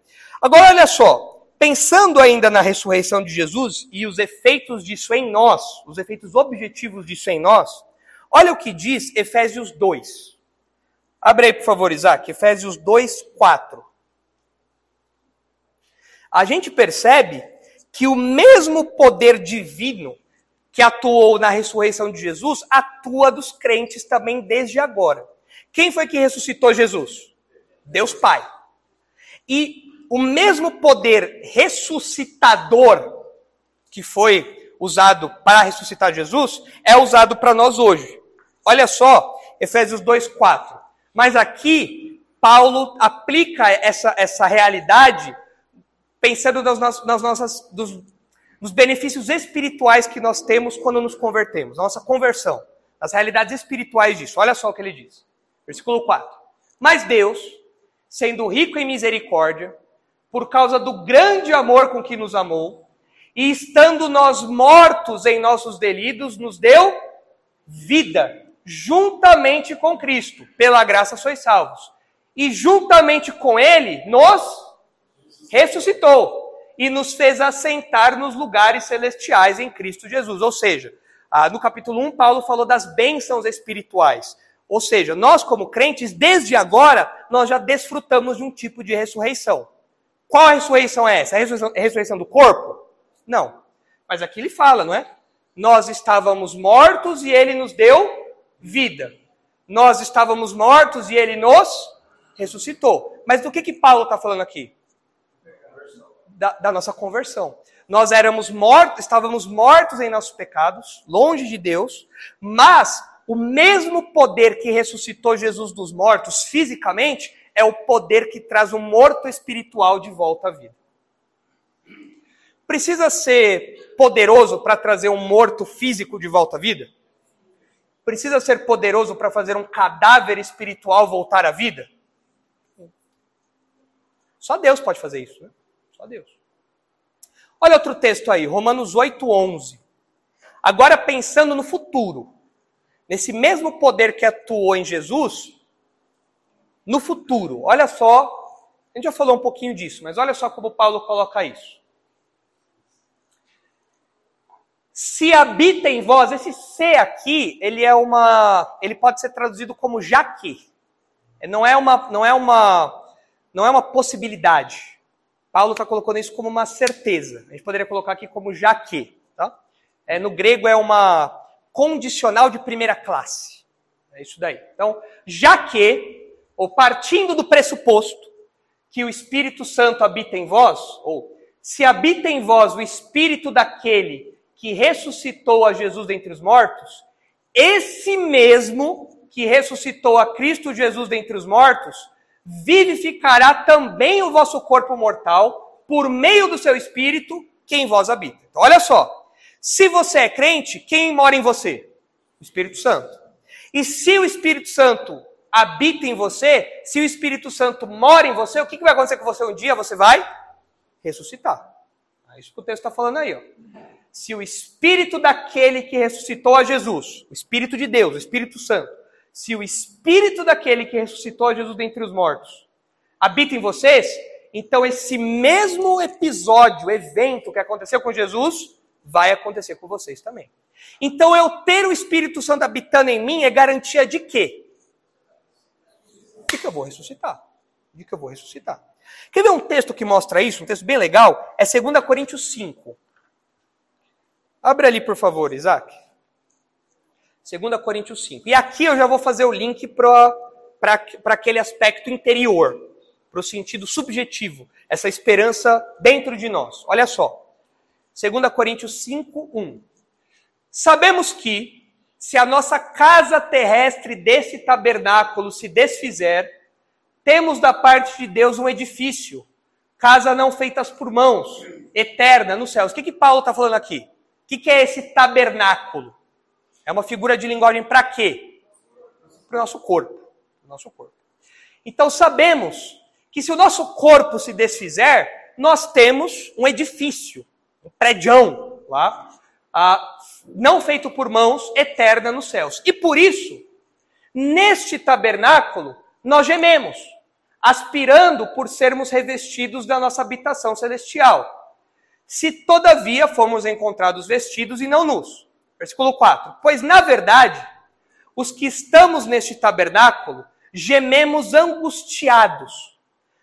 Agora olha só, pensando ainda na ressurreição de Jesus e os efeitos disso em nós, os efeitos objetivos disso em nós, olha o que diz Efésios 2. Abre aí, por favor, Isaac, Efésios 2, 4. A gente percebe que o mesmo poder divino que atuou na ressurreição de Jesus atua dos crentes também desde agora. Quem foi que ressuscitou Jesus? Deus Pai. E o mesmo poder ressuscitador que foi usado para ressuscitar Jesus é usado para nós hoje. Olha só, Efésios 2:4. Mas aqui, Paulo aplica essa, essa realidade pensando nas, nas nossas, dos, nos benefícios espirituais que nós temos quando nos convertemos, nossa conversão, as realidades espirituais disso. Olha só o que ele diz. Versículo 4. Mas Deus, sendo rico em misericórdia, por causa do grande amor com que nos amou, e estando nós mortos em nossos delitos, nos deu vida juntamente com Cristo, pela graça sois salvos. E juntamente com Ele nos ressuscitou e nos fez assentar nos lugares celestiais em Cristo Jesus. Ou seja, no capítulo 1, Paulo falou das bênçãos espirituais. Ou seja, nós, como crentes, desde agora, nós já desfrutamos de um tipo de ressurreição. Qual a ressurreição é essa? A ressurreição, a ressurreição do corpo? Não. Mas aqui ele fala, não é? Nós estávamos mortos e ele nos deu vida. Nós estávamos mortos e ele nos ressuscitou. Mas do que, que Paulo está falando aqui? Da, da, nossa conversão. Nós éramos mortos, estávamos mortos em nossos pecados, longe de Deus, mas o mesmo poder que ressuscitou Jesus dos mortos fisicamente é o poder que traz o morto espiritual de volta à vida. Precisa ser poderoso para trazer um morto físico de volta à vida? Precisa ser poderoso para fazer um cadáver espiritual voltar à vida? Só Deus pode fazer isso, né? Só Deus. Olha outro texto aí, Romanos 8, 11. Agora pensando no futuro, nesse mesmo poder que atuou em Jesus, no futuro, olha só, a gente já falou um pouquinho disso, mas olha só como Paulo coloca isso. Se habita em vós, esse se aqui, ele é uma, ele pode ser traduzido como já que. Não é uma, não é uma, não é uma possibilidade. Paulo está colocando isso como uma certeza. A gente poderia colocar aqui como já que. Tá? É, no grego é uma condicional de primeira classe. É isso daí. Então, já que, ou partindo do pressuposto que o Espírito Santo habita em vós, ou se habita em vós o Espírito daquele que ressuscitou a Jesus dentre os mortos, esse mesmo que ressuscitou a Cristo Jesus dentre os mortos, vivificará também o vosso corpo mortal por meio do seu Espírito que em vós habita. Então, olha só. Se você é crente, quem mora em você? O Espírito Santo. E se o Espírito Santo habita em você, se o Espírito Santo mora em você, o que, vai acontecer com você um dia? Você vai ressuscitar. É isso que o texto está falando aí. Ó. Se o Espírito daquele que ressuscitou a Jesus, o Espírito de Deus, o Espírito Santo, se o Espírito daquele que ressuscitou a Jesus dentre os mortos habita em vocês, então esse mesmo episódio, evento que aconteceu com Jesus, vai acontecer com vocês também. Então, eu ter o Espírito Santo habitando em mim é garantia de quê? De que eu vou ressuscitar. De que eu vou ressuscitar. Quer ver um texto que mostra isso? Um texto bem legal? É 2 Coríntios 5. Abre ali, por favor, Isaac. 2 Coríntios 5. E aqui eu já vou fazer o link para aquele aspecto interior, para o sentido subjetivo, essa esperança dentro de nós. Olha só. 2 Coríntios 5, 1. Sabemos que, se a nossa casa terrestre desse tabernáculo se desfizer, temos da parte de Deus um edifício, casa não feitas por mãos, eterna nos céus. O que, que Paulo está falando aqui? Que, que é esse tabernáculo? É uma figura de linguagem para quê? Para o nosso corpo. Nosso corpo. Então sabemos que se o nosso corpo se desfizer, nós temos um edifício, um prédião lá, ah, não feito por mãos, eterna nos céus. E por isso, neste tabernáculo, nós gememos, aspirando por sermos revestidos da nossa habitação celestial. Se todavia fomos encontrados vestidos e não nus. Versículo 4. Pois na verdade, os que estamos neste tabernáculo gememos angustiados,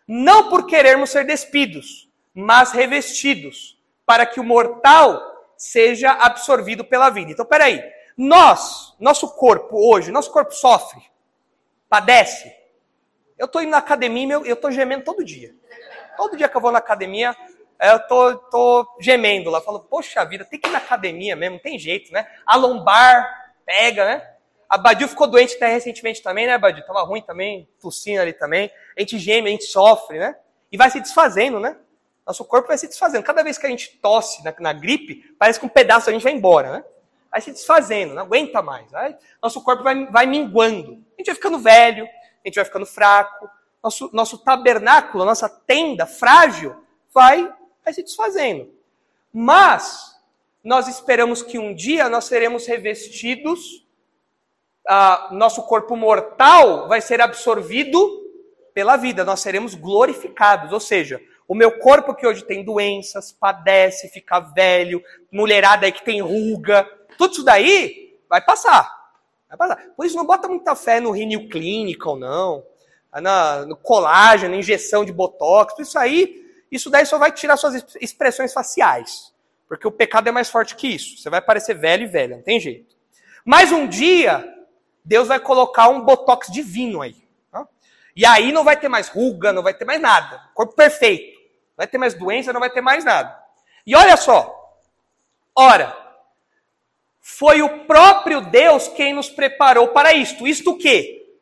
não por querermos ser despidos, mas revestidos para que o mortal seja absorvido pela vida. Então, peraí. Nós, nosso corpo hoje, nosso corpo sofre, padece. Eu estou indo na academia, eu estou gemendo todo dia. Todo dia que eu vou na academia, eu tô, tô gemendo lá. Falo, poxa vida, tem que ir na academia mesmo, não tem jeito, né? A lombar pega, né? A Badio ficou doente até recentemente também, né, Badio? Tava ruim também, tossindo ali também. A gente geme, a gente sofre, né? E vai se desfazendo, né? Nosso corpo vai se desfazendo. Cada vez que a gente tosse na, na gripe, parece que um pedaço da gente vai embora, né? Vai se desfazendo, não aguenta mais. Vai, nosso corpo vai, vai minguando. A gente vai ficando velho, a gente vai ficando fraco. Nosso, nosso tabernáculo, nossa tenda frágil, vai, vai se desfazendo. Mas nós esperamos que um dia nós seremos revestidos, ah, nosso corpo mortal vai ser absorvido pela vida, nós seremos glorificados. Ou seja, o meu corpo que hoje tem doenças, padece, fica velho, mulherada aí que tem ruga, tudo isso daí vai passar. Vai passar. Por isso não bota muita fé no Renew Clinical, não. Na, no colágeno, injeção de botox, tudo isso aí, isso daí só vai tirar suas expressões faciais. Porque o pecado é mais forte que isso. Você vai parecer velho e velha, não tem jeito. Mas um dia, Deus vai colocar um botox divino aí. Tá? E aí não vai ter mais ruga, não vai ter mais nada. Corpo perfeito vai ter mais doença, não vai ter mais nada. E olha só, ora, foi o próprio Deus quem nos preparou para isto. Isto o quê?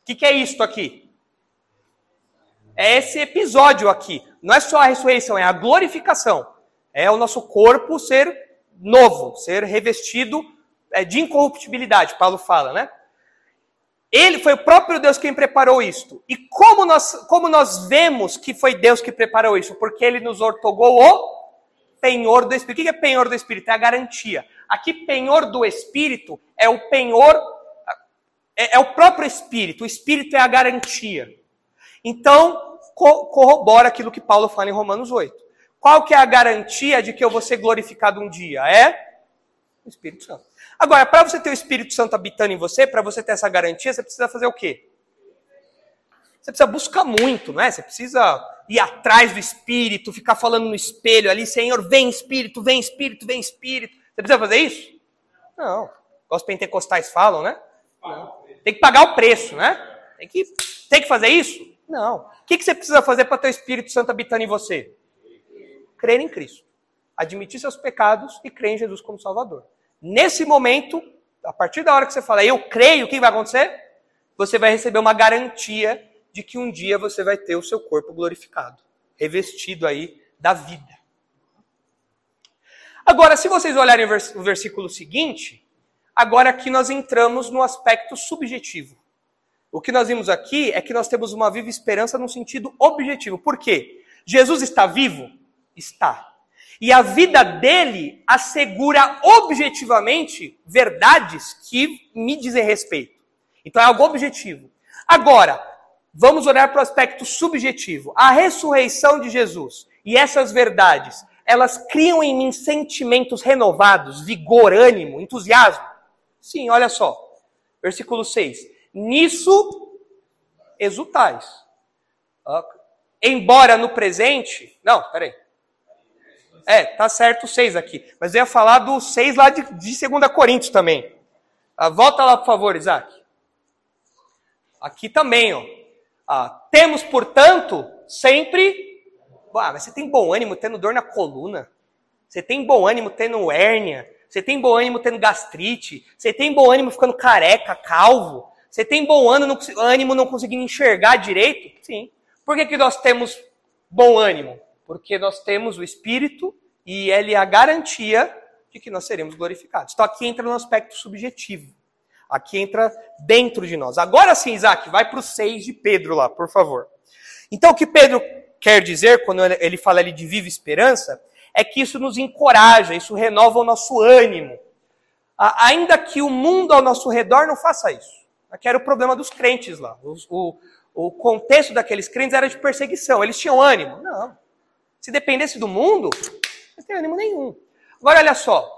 O que, que é isto aqui? É esse episódio aqui. Não é só a ressurreição, é a glorificação. É o nosso corpo ser novo, ser revestido é, de incorruptibilidade, Paulo fala, né? Ele foi o próprio Deus quem preparou isto. E como nós, como nós vemos que foi Deus que preparou isso? Porque ele nos ortogou o penhor do Espírito. O que é penhor do Espírito? É a garantia. Aqui, penhor do Espírito é o penhor, é, é o próprio Espírito. O Espírito é a garantia. Então, corrobora aquilo que Paulo fala em Romanos 8. Qual que é a garantia de que eu vou ser glorificado um dia? É o Espírito Santo. Agora, para você ter o Espírito Santo habitando em você, para você ter essa garantia, você precisa fazer o quê? Você precisa buscar muito, não é? Você precisa ir atrás do Espírito, ficar falando no espelho ali, Senhor, vem Espírito, vem Espírito, vem Espírito. Você precisa fazer isso? Não. Os pentecostais falam, né? Não. Tem que pagar o preço, né? Tem que, tem que fazer isso? Não. O que, que você precisa fazer para ter o Espírito Santo habitando em você? Crer em Cristo. Admitir seus pecados e crer em Jesus como Salvador. Nesse momento, a partir da hora que você fala, eu creio, o que vai acontecer? Você vai receber uma garantia de que um dia você vai ter o seu corpo glorificado, revestido aí da vida. Agora, se vocês olharem o versículo seguinte, agora aqui nós entramos no aspecto subjetivo. O que nós vimos aqui é que nós temos uma viva esperança no sentido objetivo. Por quê? Jesus está vivo? Está. E a vida dele assegura objetivamente verdades que me dizem respeito. Então é algo objetivo. Agora, vamos olhar para o aspecto subjetivo. A ressurreição de Jesus e essas verdades, elas criam em mim sentimentos renovados, vigor, ânimo, entusiasmo? Sim, olha só. Versículo 6. Nisso exultais. Embora no presente. Não, peraí. É, tá certo o 6 aqui. Mas eu ia falar do 6 lá de, de 2 Coríntios também. Ah, volta lá, por favor, Isaac. Aqui também, ó. Ah, temos, portanto, sempre. Ah, mas você tem bom ânimo tendo dor na coluna. Você tem bom ânimo tendo hérnia. Você tem bom ânimo tendo gastrite. Você tem bom ânimo ficando careca, calvo. Você tem bom ânimo não conseguindo enxergar direito? Sim. Por que, que nós temos bom ânimo? porque nós temos o Espírito e ele é a garantia de que nós seremos glorificados. Então aqui entra no aspecto subjetivo. Aqui entra dentro de nós. Agora sim, Isaac, vai para o 6 de Pedro lá, por favor. Então o que Pedro quer dizer, quando ele fala ali de viva esperança, é que isso nos encoraja, isso renova o nosso ânimo. Ainda que o mundo ao nosso redor não faça isso. Aqui era o problema dos crentes lá. O, o, o contexto daqueles crentes era de perseguição. Eles tinham ânimo? Não. Se dependesse do mundo, não tem ânimo nenhum. Agora, olha só.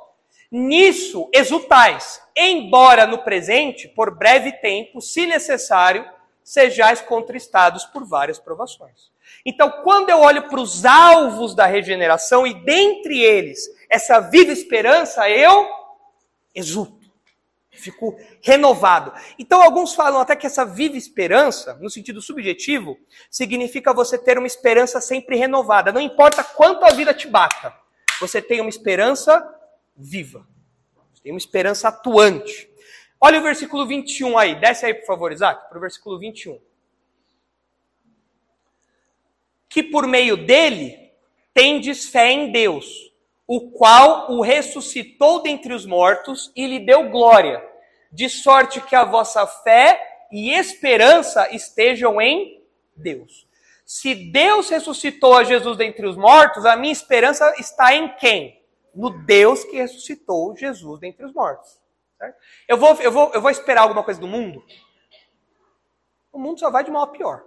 Nisso exultais, embora no presente, por breve tempo, se necessário, sejais contristados por várias provações. Então, quando eu olho para os alvos da regeneração e dentre eles essa viva esperança, eu exulto fico renovado. Então, alguns falam até que essa viva esperança, no sentido subjetivo, significa você ter uma esperança sempre renovada. Não importa quanto a vida te bata, você tem uma esperança viva. Você tem uma esperança atuante. Olha o versículo 21 aí. Desce aí, por favor, Isaac, para o versículo 21. Que por meio dele tendes fé em Deus o qual o ressuscitou dentre os mortos e lhe deu glória, de sorte que a vossa fé e esperança estejam em Deus. Se Deus ressuscitou a Jesus dentre os mortos, a minha esperança está em quem? No Deus que ressuscitou Jesus dentre os mortos. Certo? Eu, vou, eu, vou, eu vou esperar alguma coisa do mundo? O mundo só vai de mal a pior.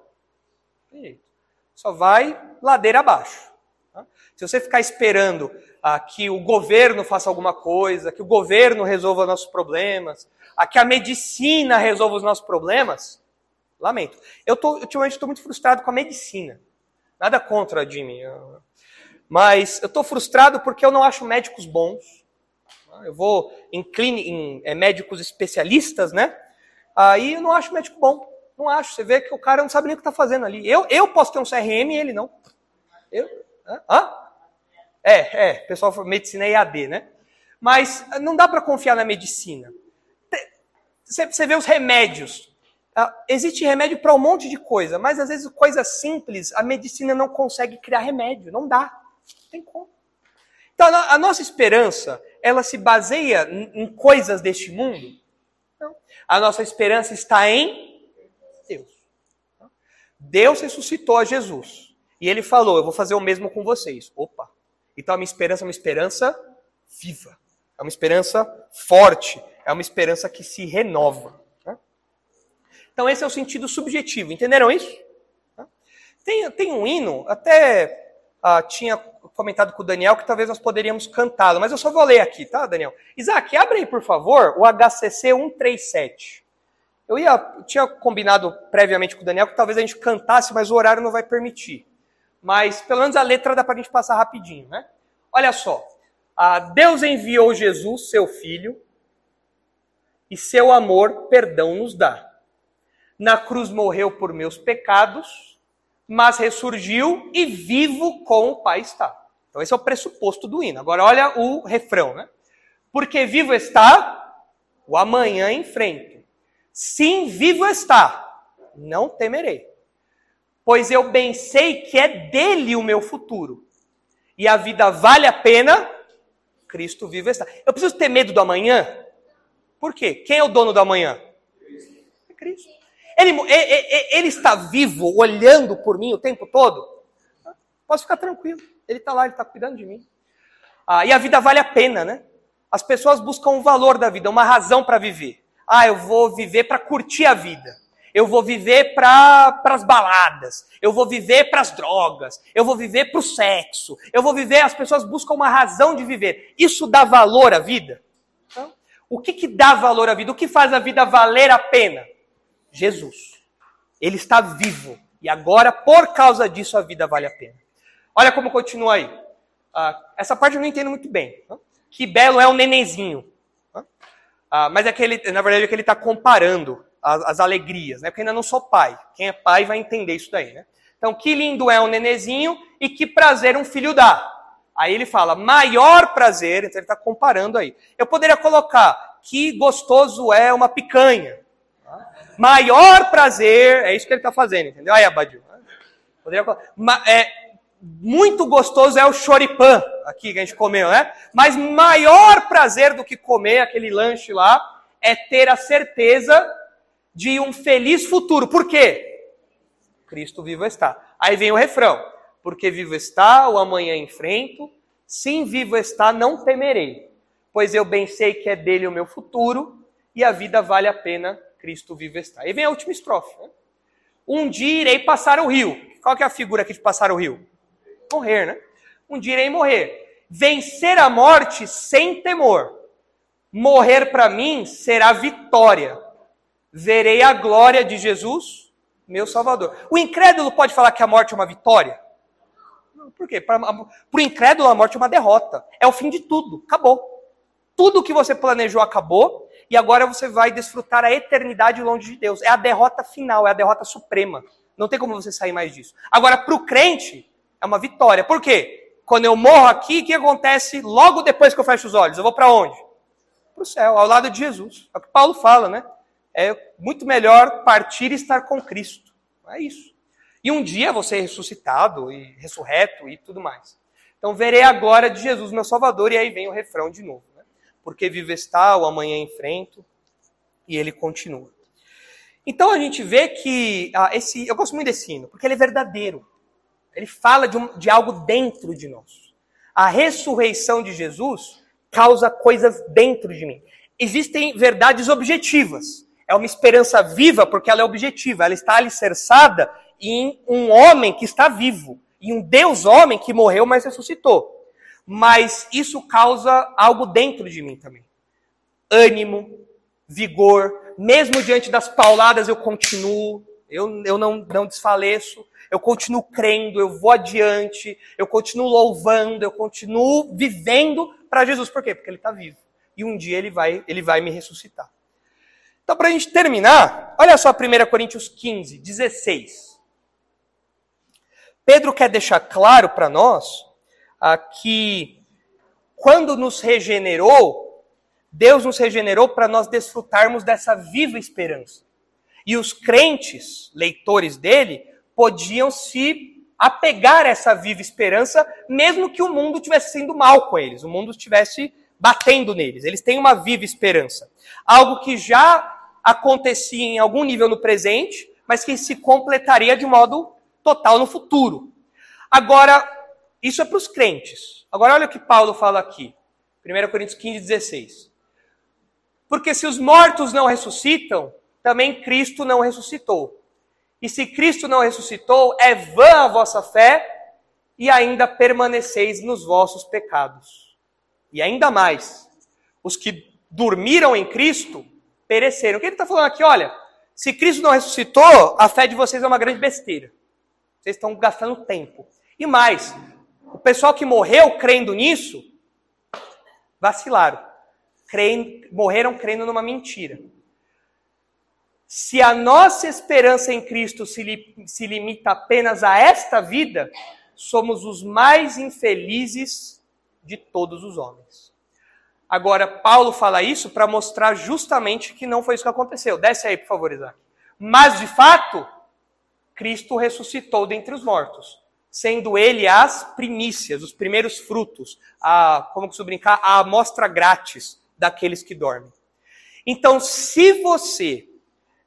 Só vai ladeira abaixo. Se você ficar esperando ah, que o governo faça alguma coisa, que o governo resolva nossos problemas, ah, que a medicina resolva os nossos problemas, lamento. Eu tô, ultimamente estou muito frustrado com a medicina. Nada contra, Jimmy. Mas eu estou frustrado porque eu não acho médicos bons. Eu vou em, clínica, em é, médicos especialistas, né? Aí eu não acho médico bom. Não acho. Você vê que o cara não sabe nem o que está fazendo ali. Eu, eu posso ter um CRM e ele não. Eu, hã? É, é, pessoal, medicina é EAD, né? Mas não dá para confiar na medicina. Você vê os remédios. Ah, existe remédio para um monte de coisa, mas às vezes coisas simples, a medicina não consegue criar remédio, não dá. Não tem como. Então a nossa esperança, ela se baseia em coisas deste mundo? Não. A nossa esperança está em Deus. Deus ressuscitou a Jesus. E ele falou: Eu vou fazer o mesmo com vocês. Opa! Então a minha esperança é uma esperança viva, é uma esperança forte, é uma esperança que se renova. Né? Então esse é o sentido subjetivo, entenderam isso? Tem, tem um hino, até ah, tinha comentado com o Daniel que talvez nós poderíamos cantá-lo, mas eu só vou ler aqui, tá, Daniel? Isaac, abre aí, por favor, o HCC 137. Eu ia, tinha combinado previamente com o Daniel que talvez a gente cantasse, mas o horário não vai permitir. Mas pelo menos a letra dá para a gente passar rapidinho, né? Olha só. Ah, Deus enviou Jesus, seu filho, e seu amor perdão nos dá. Na cruz morreu por meus pecados, mas ressurgiu e vivo com o Pai está. Então esse é o pressuposto do hino. Agora olha o refrão, né? Porque vivo está, o amanhã enfrento. Sim, vivo está, não temerei. Pois eu bem sei que é dele o meu futuro. E a vida vale a pena, Cristo vivo está. Eu preciso ter medo do amanhã? Por quê? Quem é o dono do amanhã? É Cristo. Ele, ele, está vivo, olhando por mim o tempo todo? Posso ficar tranquilo. Ele está lá, ele está cuidando de mim. Ah, e a vida vale a pena, né? As pessoas buscam o valor da vida, uma razão para viver. Ah, eu vou viver para curtir a vida. Eu vou viver para as baladas. Eu vou viver para as drogas. Eu vou viver para o sexo. Eu vou viver. As pessoas buscam uma razão de viver. Isso dá valor à vida? Então, o que, que dá valor à vida? O que faz a vida valer a pena? Jesus. Ele está vivo. E agora, por causa disso, a vida vale a pena. Olha como continua aí. Ah, essa parte eu não entendo muito bem. Que belo é o nenenzinho. Ah, mas é que ele, na verdade, é que ele está comparando as, as, alegrias, né? Porque ainda não sou pai. Quem é pai vai entender isso daí, né? Então, que lindo é um nenezinho e que prazer um filho dá. Aí ele fala, maior prazer, então ele está comparando aí. Eu poderia colocar, que gostoso é uma picanha. Maior prazer, é isso que ele está fazendo, entendeu? Aí, Abadio. Poderia colocar, é, muito gostoso é o choripã, aqui que a gente comeu, né? Mas maior prazer do que comer aquele lanche lá é ter a certeza de um feliz futuro. Por quê? Cristo vivo está. Aí vem o refrão: Porque vivo está, o amanhã enfrento, sim, vivo está, não temerei, pois eu bem sei que é dele o meu futuro e a vida vale a pena, Cristo vivo está. Aí vem a última estrofe: né? Um dia irei passar o rio. Qual que é a figura aqui de passar o rio? morrer, né? Um dia irei morrer. Vencer a morte sem temor. Morrer para mim será vitória. Verei a glória de Jesus, meu Salvador. O incrédulo pode falar que a morte é uma vitória? Por quê? Para o incrédulo, a morte é uma derrota. É o fim de tudo. Acabou. Tudo que você planejou acabou. E agora você vai desfrutar a eternidade longe de Deus. É a derrota final, é a derrota suprema. Não tem como você sair mais disso. Agora, para o crente, é uma vitória. Por quê? Quando eu morro aqui, o que acontece logo depois que eu fecho os olhos? Eu vou para onde? Para o céu, ao lado de Jesus. É o que Paulo fala, né? É muito melhor partir e estar com Cristo. É isso. E um dia você é ressuscitado e ressurreto e tudo mais. Então verei a glória de Jesus, meu Salvador, e aí vem o refrão de novo. Né? Porque vivo está, o amanhã enfrento, e ele continua. Então a gente vê que ah, esse, eu gosto muito desse hino, porque ele é verdadeiro. Ele fala de, um, de algo dentro de nós. A ressurreição de Jesus causa coisas dentro de mim. Existem verdades objetivas. É uma esperança viva porque ela é objetiva. Ela está alicerçada em um homem que está vivo. E um Deus homem que morreu, mas ressuscitou. Mas isso causa algo dentro de mim também. Ânimo, vigor. Mesmo diante das pauladas, eu continuo. Eu, eu não, não desfaleço eu continuo crendo, eu vou adiante, eu continuo louvando, eu continuo vivendo para Jesus. Por quê? Porque ele está vivo. E um dia ele vai, ele vai me ressuscitar. Então, para a gente terminar, olha só 1 Coríntios 15, 16. Pedro quer deixar claro para nós ah, que quando nos regenerou, Deus nos regenerou para nós desfrutarmos dessa viva esperança. E os crentes, leitores dele, podiam se apegar a essa viva esperança, mesmo que o mundo estivesse sendo mal com eles, o mundo estivesse batendo neles. Eles têm uma viva esperança. Algo que já acontecia em algum nível no presente, mas que se completaria de modo total no futuro. Agora, isso é para os crentes. Agora olha o que Paulo fala aqui. 1 Coríntios 15, 16. Porque se os mortos não ressuscitam, também Cristo não ressuscitou. E se Cristo não ressuscitou, é vã a vossa fé e ainda permaneceis nos vossos pecados. E ainda mais, os que dormiram em Cristo pereceram. O que ele está falando aqui? Olha, se Cristo não ressuscitou, a fé de vocês é uma grande besteira. Vocês estão gastando tempo. E mais, o pessoal que morreu crendo nisso, vacilaram. Morreram crendo numa mentira. Se a nossa esperança em Cristo se, li, se limita apenas a esta vida, somos os mais infelizes de todos os homens. Agora, Paulo fala isso para mostrar justamente que não foi isso que aconteceu. Desce aí, por favor, Isaac. Mas, de fato, Cristo ressuscitou dentre os mortos, sendo ele as primícias, os primeiros frutos, a, como se brincar, a amostra grátis daqueles que dormem. Então, se você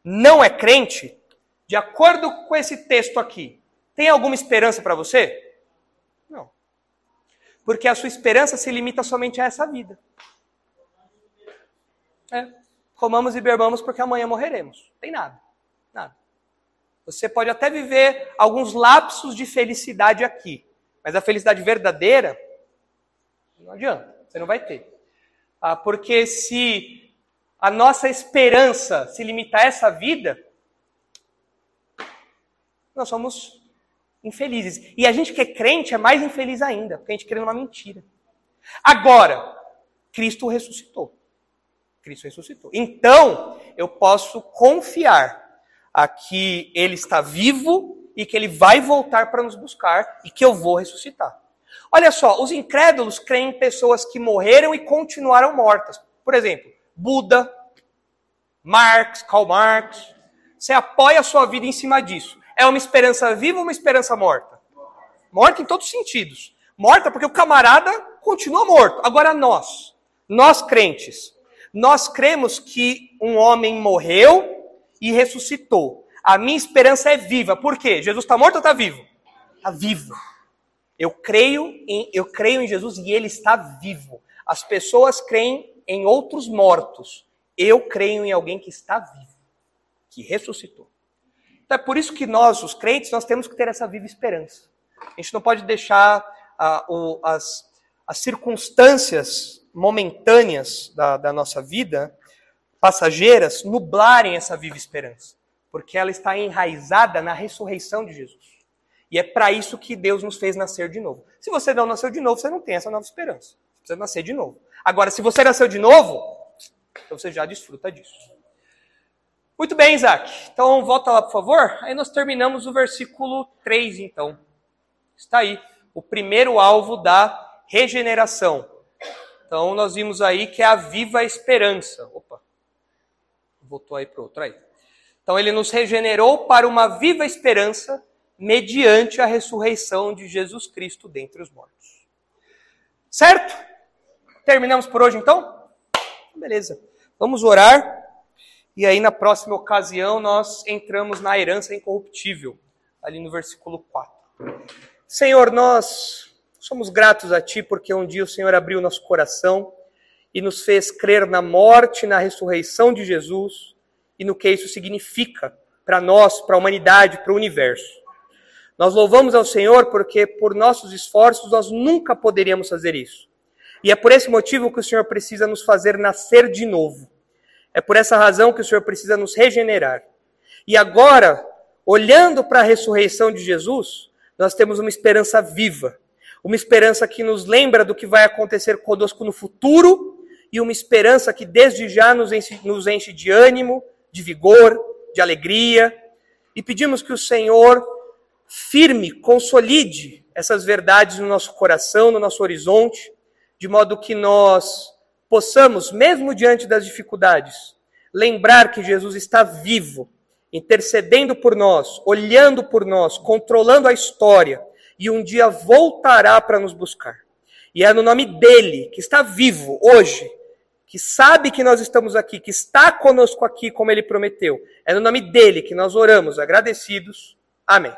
não é crente, de acordo com esse texto aqui, tem alguma esperança para você? Não. Porque a sua esperança se limita somente a essa vida. É. Comamos e bebamos porque amanhã morreremos. Tem nada. Nada. Você pode até viver alguns lapsos de felicidade aqui, mas a felicidade verdadeira não adianta, você não vai ter. Ah, porque se a nossa esperança se limita a essa vida, nós somos infelizes. E a gente que é crente é mais infeliz ainda, porque a gente crê numa mentira. Agora, Cristo ressuscitou. Cristo ressuscitou. Então, eu posso confiar a que ele está vivo e que ele vai voltar para nos buscar e que eu vou ressuscitar. Olha só, os incrédulos creem em pessoas que morreram e continuaram mortas. Por exemplo, Buda, Marx, Karl Marx. Você apoia a sua vida em cima disso. É uma esperança viva ou uma esperança morta? Morta em todos os sentidos. Morta porque o camarada continua morto. Agora nós, nós crentes, nós cremos que um homem morreu e ressuscitou. A minha esperança é viva. Por quê? Jesus está morto ou está vivo? Está vivo. Eu creio, em, eu creio em Jesus e ele está vivo. As pessoas creem em outros mortos. Eu creio em alguém que está vivo, que ressuscitou. Então é por isso que nós, os crentes, nós temos que ter essa viva esperança. A gente não pode deixar ah, o, as, as circunstâncias momentâneas da, da nossa vida passageiras nublarem essa viva esperança, porque ela está enraizada na ressurreição de Jesus. E é para isso que Deus nos fez nascer de novo. Se você não nasceu de novo, você não tem essa nova esperança. Você precisa nascer de novo. Agora, se você nasceu de novo, então você já desfruta disso. Muito bem, Isaac. Então, volta lá, por favor. Aí nós terminamos o versículo 3, então. Está aí. O primeiro alvo da regeneração. Então, nós vimos aí que é a viva esperança. Opa voltou aí para outro aí. Então ele nos regenerou para uma viva esperança mediante a ressurreição de Jesus Cristo dentre os mortos. Certo? Terminamos por hoje então? Beleza. Vamos orar. E aí na próxima ocasião nós entramos na herança incorruptível, ali no versículo 4. Senhor, nós somos gratos a ti porque um dia o Senhor abriu nosso coração e nos fez crer na morte, na ressurreição de Jesus e no que isso significa para nós, para a humanidade, para o universo. Nós louvamos ao Senhor porque, por nossos esforços, nós nunca poderíamos fazer isso. E é por esse motivo que o Senhor precisa nos fazer nascer de novo. É por essa razão que o Senhor precisa nos regenerar. E agora, olhando para a ressurreição de Jesus, nós temos uma esperança viva. Uma esperança que nos lembra do que vai acontecer conosco no futuro e uma esperança que desde já nos enche, nos enche de ânimo, de vigor, de alegria. E pedimos que o Senhor firme, consolide essas verdades no nosso coração, no nosso horizonte, de modo que nós possamos, mesmo diante das dificuldades, lembrar que Jesus está vivo, intercedendo por nós, olhando por nós, controlando a história e um dia voltará para nos buscar. E é no nome dele, que está vivo hoje, que sabe que nós estamos aqui, que está conosco aqui como ele prometeu. É no nome dele que nós oramos, agradecidos. Amém.